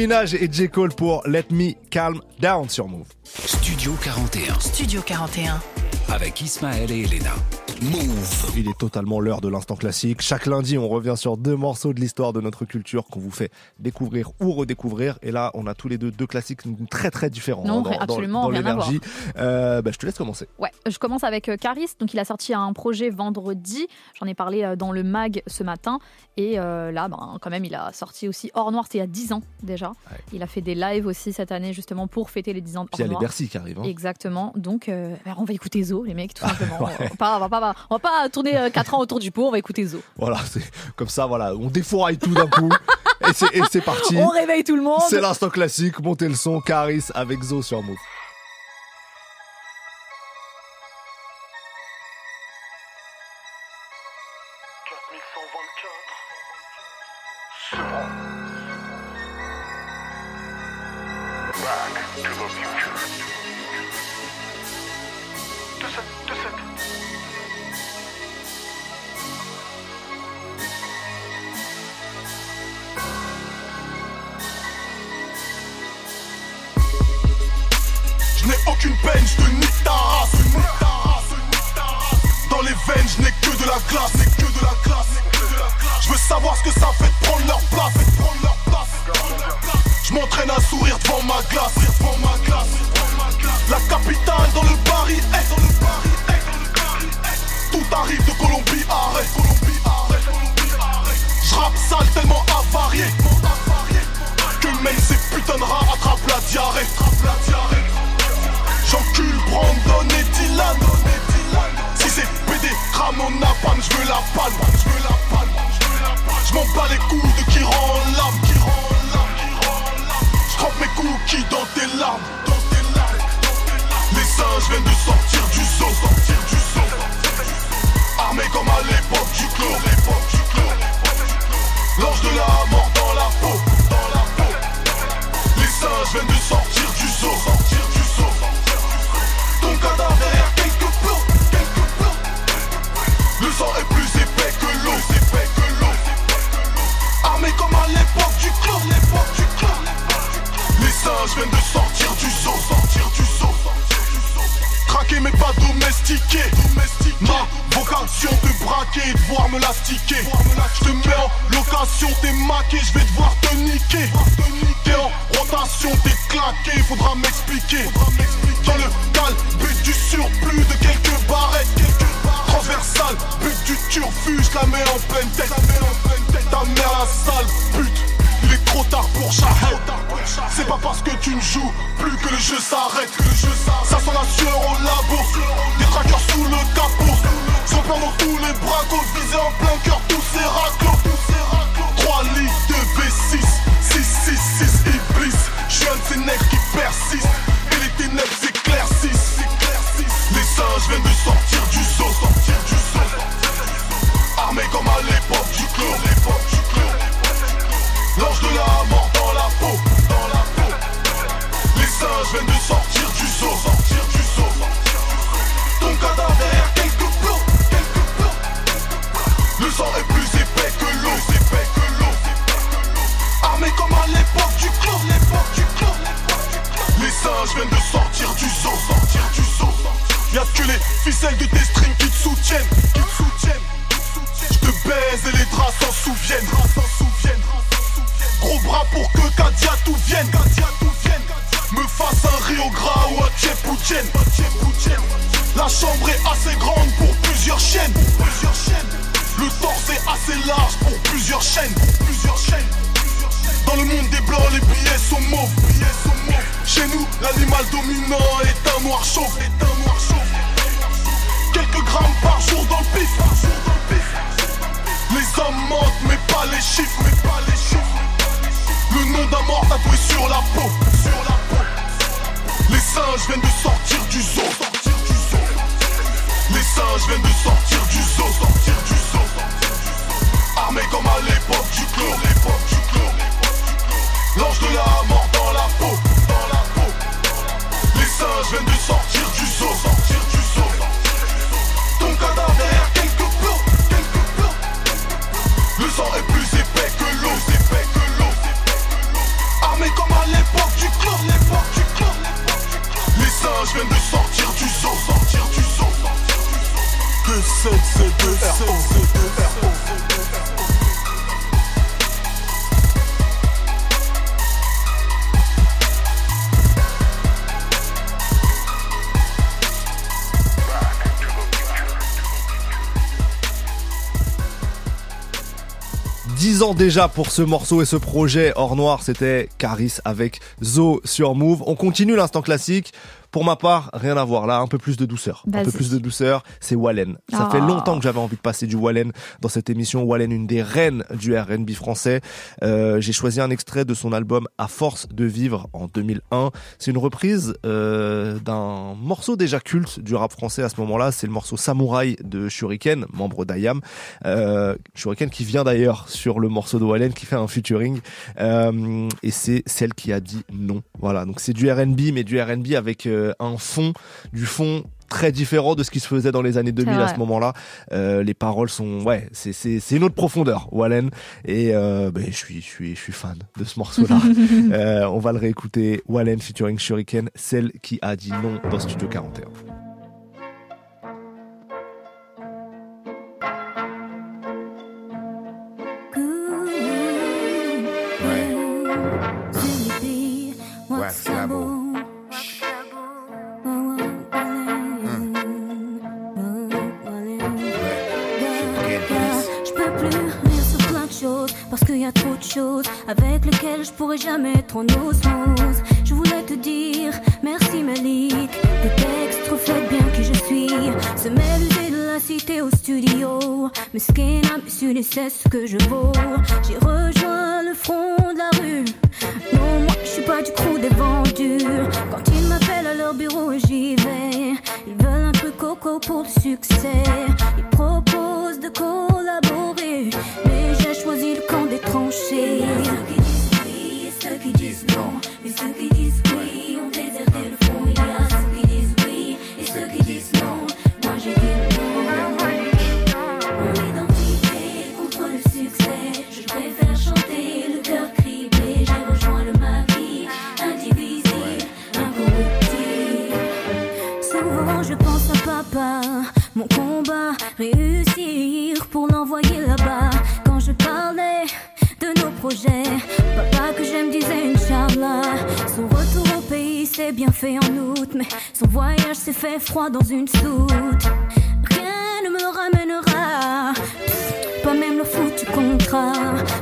Minaj et J. Cole pour Let Me Calm Down sur Move. Studio 41 Studio 41. avec Ismaël et Elena. Move. Il est totalement l'heure de l'instant classique. Chaque lundi, on revient sur deux morceaux de l'histoire de notre culture qu'on vous fait découvrir ou redécouvrir. Et là, on a tous les deux deux classiques très très différents Non, hein, dans, absolument, dans, rien à l'énergie. Euh, bah, je te laisse commencer. Ouais, je commence avec euh, Caris. Donc, il a sorti un projet vendredi. J'en ai parlé euh, dans le mag ce matin. Et euh, là, ben, quand même, il a sorti aussi Hors Noir. C'était il y a 10 ans déjà. Il a fait des lives aussi cette année, justement, pour fêter les 10 ans de Puis il y a Hors les Noir. Bercy qui arrivent. hein. Exactement. Donc, euh, ben, on va écouter Zo, les mecs, tout simplement. Ouais. on, va pas, on, va pas, on va pas tourner 4 ans autour du pot, on va écouter Zo. Voilà, c'est comme ça, voilà, on défouraille tout d'un coup. et c'est- et c'est parti. On réveille tout le monde. C'est l'instant classique. Montez le son, Caris avec Zo sur Move. De sortir du zoo, sortir du zoo. Craquer mais pas domestiqué. Ma vocation te braquer et devoir me l'astiquer. Je te mets en location, t'es maqué, je vais devoir te niquer. T'es en rotation, t'es claqué, faudra m'expliquer. Dans le cal, but du surplus de quelques barrettes. Transversal, but du turfu, je la mets en pleine tête. Ta mère la sale pute. Il est trop tard pour Shahid C'est pas parce que tu ne joues plus que le jeu s'arrête. Ça sent la sueur au labo. Des traqueurs sous le capot. Sont plein dans tous les bracos Visés en plein cœur tous ces raclos. 3 litres de V6 6, 6, 6 Iblis Je un de ces qui persistent Et les ténèbres s'éclaircissent Les singes viennent de sortir je viens de sortir du sang, sortir du sang. Y'a que les ficelles de tes strings qui te soutiennent, qui te soutiennent. J'te baise et les draps s'en souviennent. Gros bras pour que Kadia tout vienne, Kadia tout vienne. Me fasse un Rio Gras ou un Tchepouchen, La chambre est assez grande pour plusieurs chaînes, plusieurs chaînes. Le torse est assez large pour plusieurs chaînes, plusieurs chaînes. Dans le monde des blancs, les billets sont mauvais. Chez nous, l'animal dominant est un noir chauve. Quelques grammes par jour dans le pif. Les hommes mentent, mais pas les chiffres. Mais pas les chiffres. Le nom d'un mort tatoué sur la peau. Sur la peau. Les singes viennent de sortir du zoo. Sortir du zoo. Les singes viennent de sortir du zoo. Sortir du zoo. Armés comme à l'époque du clos. L'époque du clos. L'ange de la mort déjà pour ce morceau et ce projet hors noir, c'était Caris avec Zo sur Move. On continue l'instant classique. Pour ma part, rien à voir là, un peu plus de douceur. Un peu plus de douceur, c'est Wallen. Ça fait longtemps que j'avais envie de passer du Wallen dans cette émission. Wallen, une des reines du R&B français. Euh, J'ai choisi un extrait de son album À force de vivre en 2001. C'est une reprise euh, d'un morceau déjà culte du rap français à ce moment-là. C'est le morceau Samouraï de Shuriken, membre d'IAM. Euh, Shuriken qui vient d'ailleurs sur le morceau de Wallen, qui fait un featuring. Euh, et c'est celle qui a dit non. Voilà, donc c'est du R&B, mais du R&B avec euh, un fond, du fond très différent de ce qui se faisait dans les années 2000 à ce moment-là. Euh, les paroles sont, ouais, c'est c'est c'est une autre profondeur, Wallen. Et euh, ben, je suis je suis je suis fan de ce morceau-là. Euh, on va le réécouter. Wallen featuring Shuriken, celle qui a dit non dans Studio 41. Jamais être en osmose. Je voulais te dire merci Malik, tes textes reflètent bien qui je suis. Se mêler de la cité au studio, mais ce n'a su c'est ce que je vaux. J'ai rejoint le front de la rue. Non, moi je suis pas du crew des vendus. Quand ils m'appellent à leur bureau, j'y vais. Ils veulent un truc coco pour le succès. Ils proposent de collaborer, fait froid dans une soute. Rien ne me ramènera, pas même le foutu contrat.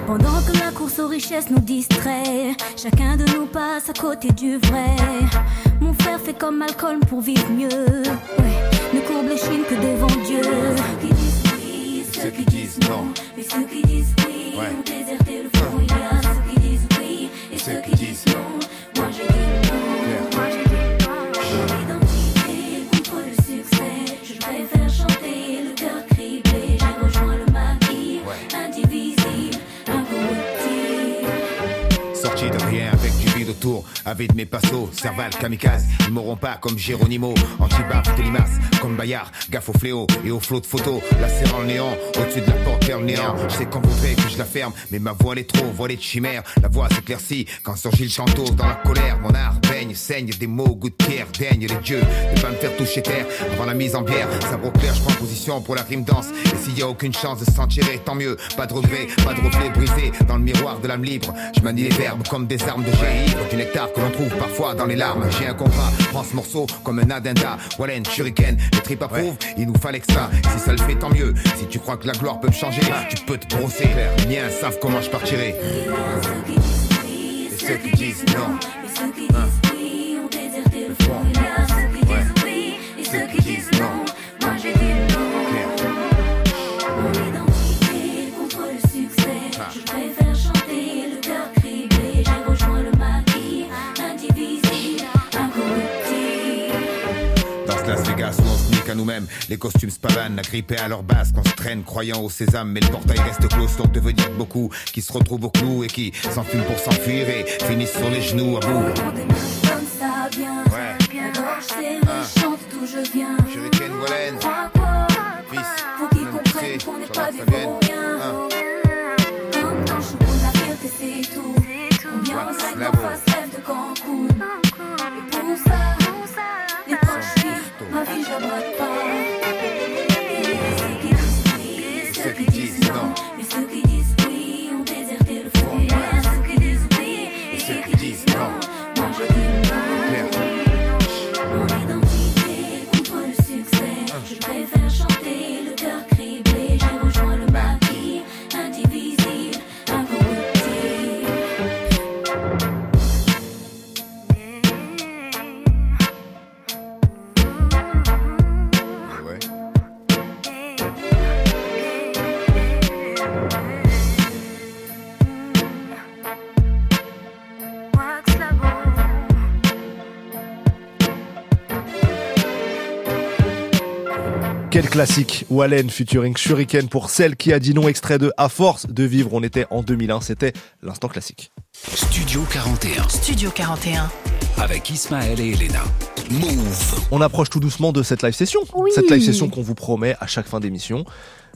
Pendant que la course aux richesses nous distrait, chacun de nous passe à côté du vrai. Mon frère fait comme Malcolm pour vivre mieux. Ouais, ne courbe les chines que devant Dieu. Ceux qui disent oui, ceux qui disent non. Mais ceux qui disent oui Ouais. Avec mes passos, Serval, Kamikaze, ils m'auront pas comme Géronimo, anti-baf comme Bayard, gaffe au fléau et au flot de photos, la en néant, au-dessus de la le néant, je sais qu'on voudrait que je la ferme, mais ma voix elle est trop voilée de chimère, la voix s'éclaircit quand surgit le chanteau dans la colère, mon art baigne, saigne des mots, goût de pierre, daigne les dieux, ne pas me faire toucher terre, avant la mise en bière, sabre clair, je prends position pour la rime danse, et s'il y a aucune chance de s'en tirer, tant mieux, pas de regret, pas de reflet brisé dans le miroir de l'âme libre, je manie les verbes comme des armes de ivre, du nectar que l'on trouve parfois dans les larmes, j'ai un contrat, prends ce morceau comme un addenda, Wallen, shuriken, les tripes approuvent, il nous fallait que ça, si ça le fait tant mieux, si tu crois que la gloire peut me changer, tu peux te brosser, les miens savent comment je partirai. Et ceux qui disent non, hein. Les costumes se pavanent, agrippés à leur base, qu'on se traîne croyant au sésame, mais le portail reste clos, donc devenir beaucoup qui se retrouvent au clou et qui s'enfument pour s'enfuir et finissent sur les genoux à bout. Comme ça vient, Ouais. gorge serrée, Ah. chante d'où je viens. Wallen, Crois pas, fils, faut qu'ils comprennent qu'on n'est sur pas des vauriens. Hein. Comme dans Choukou, la fierté c'est tout. Ou bien on sait là, qu'on classique, Wallen featuring Shuriken pour celle qui a dit non extrait de À force de vivre, on était en 2001, c'était l'instant classique. Studio 41. Studio 41. Avec Ismaël et Elena. Move. On approche tout doucement de cette live session. Oui. Cette live session qu'on vous promet à chaque fin d'émission.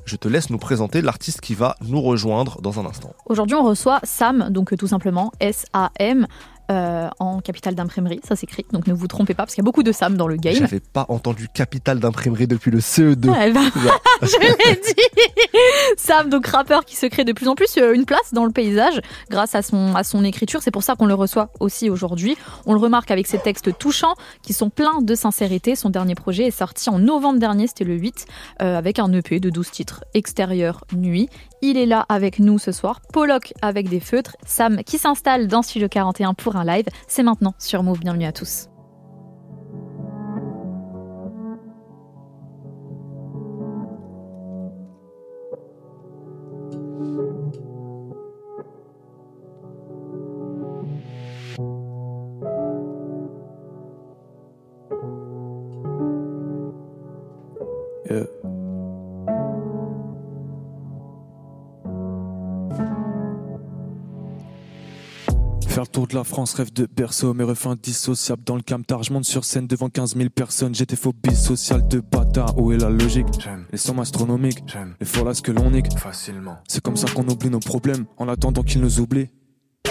Je te laisse nous présenter l'artiste qui va nous rejoindre dans un instant. Aujourd'hui, on reçoit Sam, donc euh, tout simplement S-A-M, euh, en capitale d'imprimerie, ça s'écrit. Donc ne vous trompez pas, parce qu'il y a beaucoup de Sam dans le game. J'avais pas entendu capital d'imprimerie depuis le CE2. Ouais, bah, je l'ai dit. Sam, donc rappeur qui se crée de plus en plus euh, une place dans le paysage grâce à son, à son écriture. C'est pour ça qu'on le reçoit aussi aujourd'hui. On le remarque avec ses textes touchants qui sont pleins de sincérité. Son dernier projet est sorti en novembre dernier, c'était le 8, euh, avec un EP de 12 titres. Extérieur, nuit. Il est là avec nous ce soir. Pollock avec des feutres. Sam qui s'installe dans Studio 41 pour un live. C'est maintenant sur Move. Bienvenue à tous. Yeah. Faire le tour de la France, rêve de berceau, mes refrains indissociables dans le camtar. Je monte sur scène devant 15 000 personnes, j'étais phobie sociale de bâtard. Où est la logique Les sommes astronomiques, les fourlasses que l'on nique. Facilement. C'est comme ça qu'on oublie nos problèmes en attendant qu'ils nous oublient.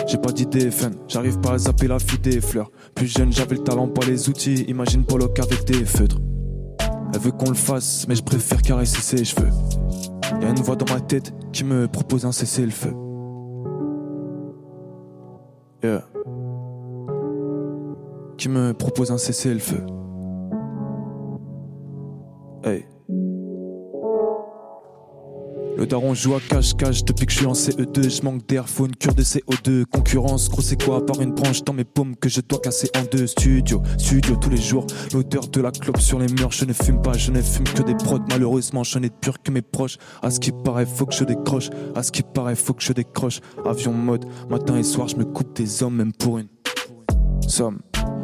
J'ai pas d'idée FN, j'arrive pas à zapper la fille des fleurs. Plus jeune, j'avais le talent, pas les outils. Imagine Pollock avec des feutres. Elle veut qu'on le fasse, mais je préfère caresser ses cheveux. Y'a une voix dans ma tête qui me propose un cessez-le-feu. Yeah. Qui me propose un cessez-le-feu. Hey. Le daron joue à cache-cache depuis que je suis en CE2. Je manque d'air, une cure de CO2. Concurrence, gros, c'est quoi? Par une branche dans mes paumes que je dois casser en deux. Studio, studio tous les jours. L'odeur de la clope sur les murs. Je ne fume pas, je ne fume que des prods. Malheureusement, je n'ai de pur que mes proches. À ce qui paraît, faut que je décroche. À ce qui paraît, faut que je décroche. Avion mode, matin et soir, je me coupe des hommes, même pour une somme.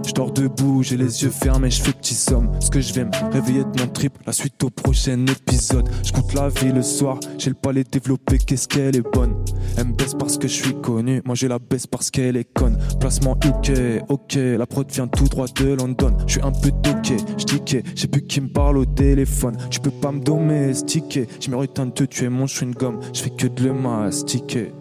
Je dors debout, j'ai les yeux fermés, je fais petit somme. Ce que je vais me réveiller de mon trip, la suite au prochain épisode. Je la vie le soir, j'ai le palais développé, qu'est-ce qu'elle est bonne. Elle me baisse parce que je suis connu, moi j'ai la baisse parce qu'elle est conne. Placement ok, ok, la prod vient tout droit de London. Je suis un peu toqué, je j'ai plus qui me parle au téléphone. Tu peux pas me domestiquer, je mérite de te tuer mon chewing gum. Je fais que de le mastiquer.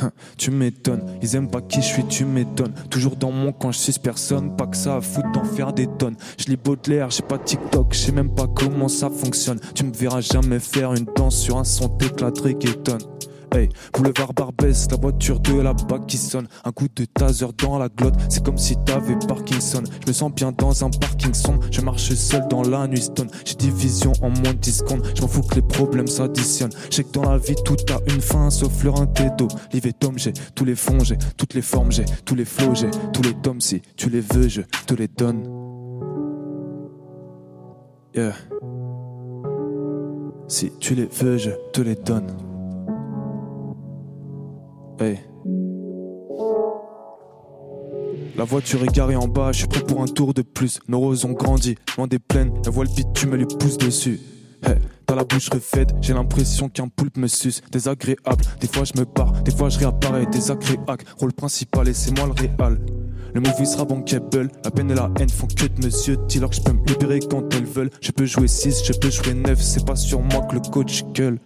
Tu m'étonnes, ils aiment pas qui je suis, tu m'étonnes. Toujours dans mon coin, je suis personne, pas que ça à foutre d'en faire des tonnes. Je lis Baudelaire, j'ai pas TikTok, je sais même pas comment ça fonctionne. Tu me verras jamais faire une danse sur un son d'éclat reggaeton. Hey, boulevard Barbès, la voiture de là-bas qui sonne. Un coup de taser dans la glotte, c'est comme si t'avais Parkinson. Je me sens bien dans un parking sombre, je marche seul dans la nuit stone. J'ai des visions en moins de 10 secondes, je fous que les problèmes s'additionnent. Je que dans la vie tout a une fin, sauf le d'eau. Liv et j'ai tous les fonds, j'ai toutes les formes, j'ai tous les flots, j'ai tous les tomes. Si tu les veux, je te les donne. Yeah. Si tu les veux, je te les donne. La voiture est garée en bas, je suis prêt pour un tour de plus. Nos roses ont grandi, loin des plaines, la voile bitume lui pousse dessus. Hey. Dans la bouche refaite, j'ai l'impression qu'un poulpe me suce. Désagréable, des fois je me pars, des fois je réapparais. Désagréable, rôle principal et c'est moi le réal. Le movie sera bankable, la peine et la haine font que de monsieur. Dis-leur que je peux me libérer quand elles veulent. Je peux jouer 6, je peux jouer 9, c'est pas sur moi que le coach gueule.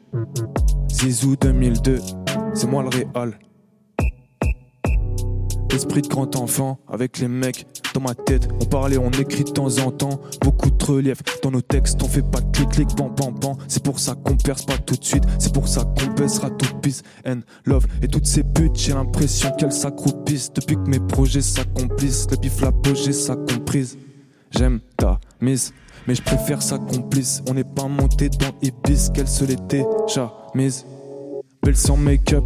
Zizou 2002, c'est moi le réal. Esprit de grand enfant, avec les mecs dans ma tête, on parlait, on écrit de temps en temps. Beaucoup de relief dans nos textes, on fait pas clic clic, pan pan pan. C'est pour ça qu'on perce pas tout de suite, c'est pour ça qu'on baissera tout peace and love. Et toutes ces putes, j'ai l'impression qu'elles s'accroupissent depuis que mes projets s'accomplissent. Le bif, l'apogée, ça comprise. J'aime ta mise, mais je préfère s'accomplisse. On n'est pas monté dans Ibis, qu'elle se l'était mise. Belle sans make-up,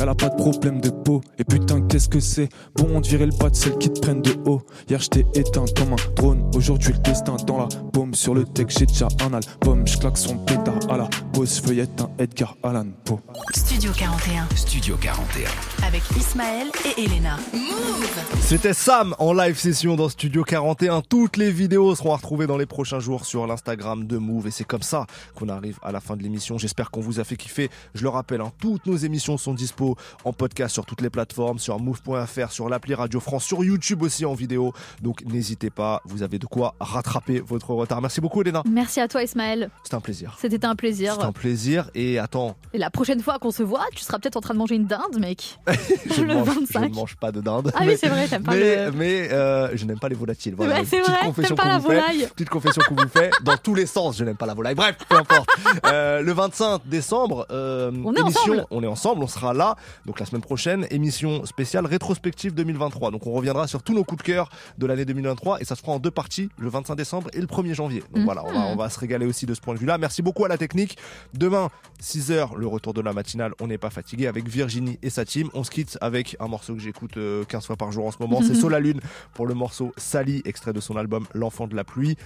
elle a pas de problème de peau. Et putain, qu'est-ce que c'est? Bon, on te virait le bas de celles qui te prennent de haut. Hier, je t'ai éteint comme un drone. Aujourd'hui, le destin dans la paume. Sur le texte, j'ai déjà un album. Je claque son pétard à la pause. Feuillette un Edgar Allan Poe. Studio 41. Studio 41. Avec Ismaël et Elena. Move C'était Sam en live session dans Studio 41. Toutes les vidéos seront à retrouver dans les prochains jours sur l'Instagram de Move. Et c'est comme ça qu'on arrive à la fin de l'émission. J'espère qu'on vous a fait kiffer. Je le rappelle, hein, toutes nos émissions sont dispo en podcast sur toutes les plateformes, sur move.fr, sur l'appli Radio France, sur YouTube aussi en vidéo. Donc n'hésitez pas, vous avez de quoi rattraper votre retard. Merci beaucoup Elena. Merci à toi Ismaël. C'était un plaisir. C'était un plaisir. C'était un plaisir. Et attends, Et la prochaine fois qu'on se voit, tu seras peut-être en train de manger une dinde, mec. je, le ne mange, je 25. ne mange pas de dinde. Ah oui, c'est vrai, t'aimes pas mais, le- Mais euh, je n'aime pas les volatiles. Voilà, Ouais, c'est petite vrai, confession pas la vous fait. volaille. Petite confession qu'on vous fait. Dans tous les sens, je n'aime pas la volaille. Bref, peu importe. Euh, le 25 décembre, euh, On est émission, ensemble. on est ensemble, on sera là. Donc la semaine prochaine, émission spéciale rétrospective 2023. Donc on reviendra sur tous nos coups de cœur de l'année 2023 et ça se fera en deux parties, le 25 décembre et le 1er janvier. Donc Mhm. voilà, on va, on va se régaler aussi de ce point de vue-là. Merci beaucoup à la technique. Demain, 6h, le retour de la matinale, on n'est pas fatigué avec Virginie et sa team. On se quitte avec un morceau que j'écoute euh, 15 fois par jour en ce moment. C'est Sola Lune pour le morceau Sally, extrait de son album L'enfant de la pluie.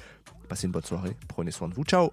Passez une bonne soirée, prenez soin de vous, ciao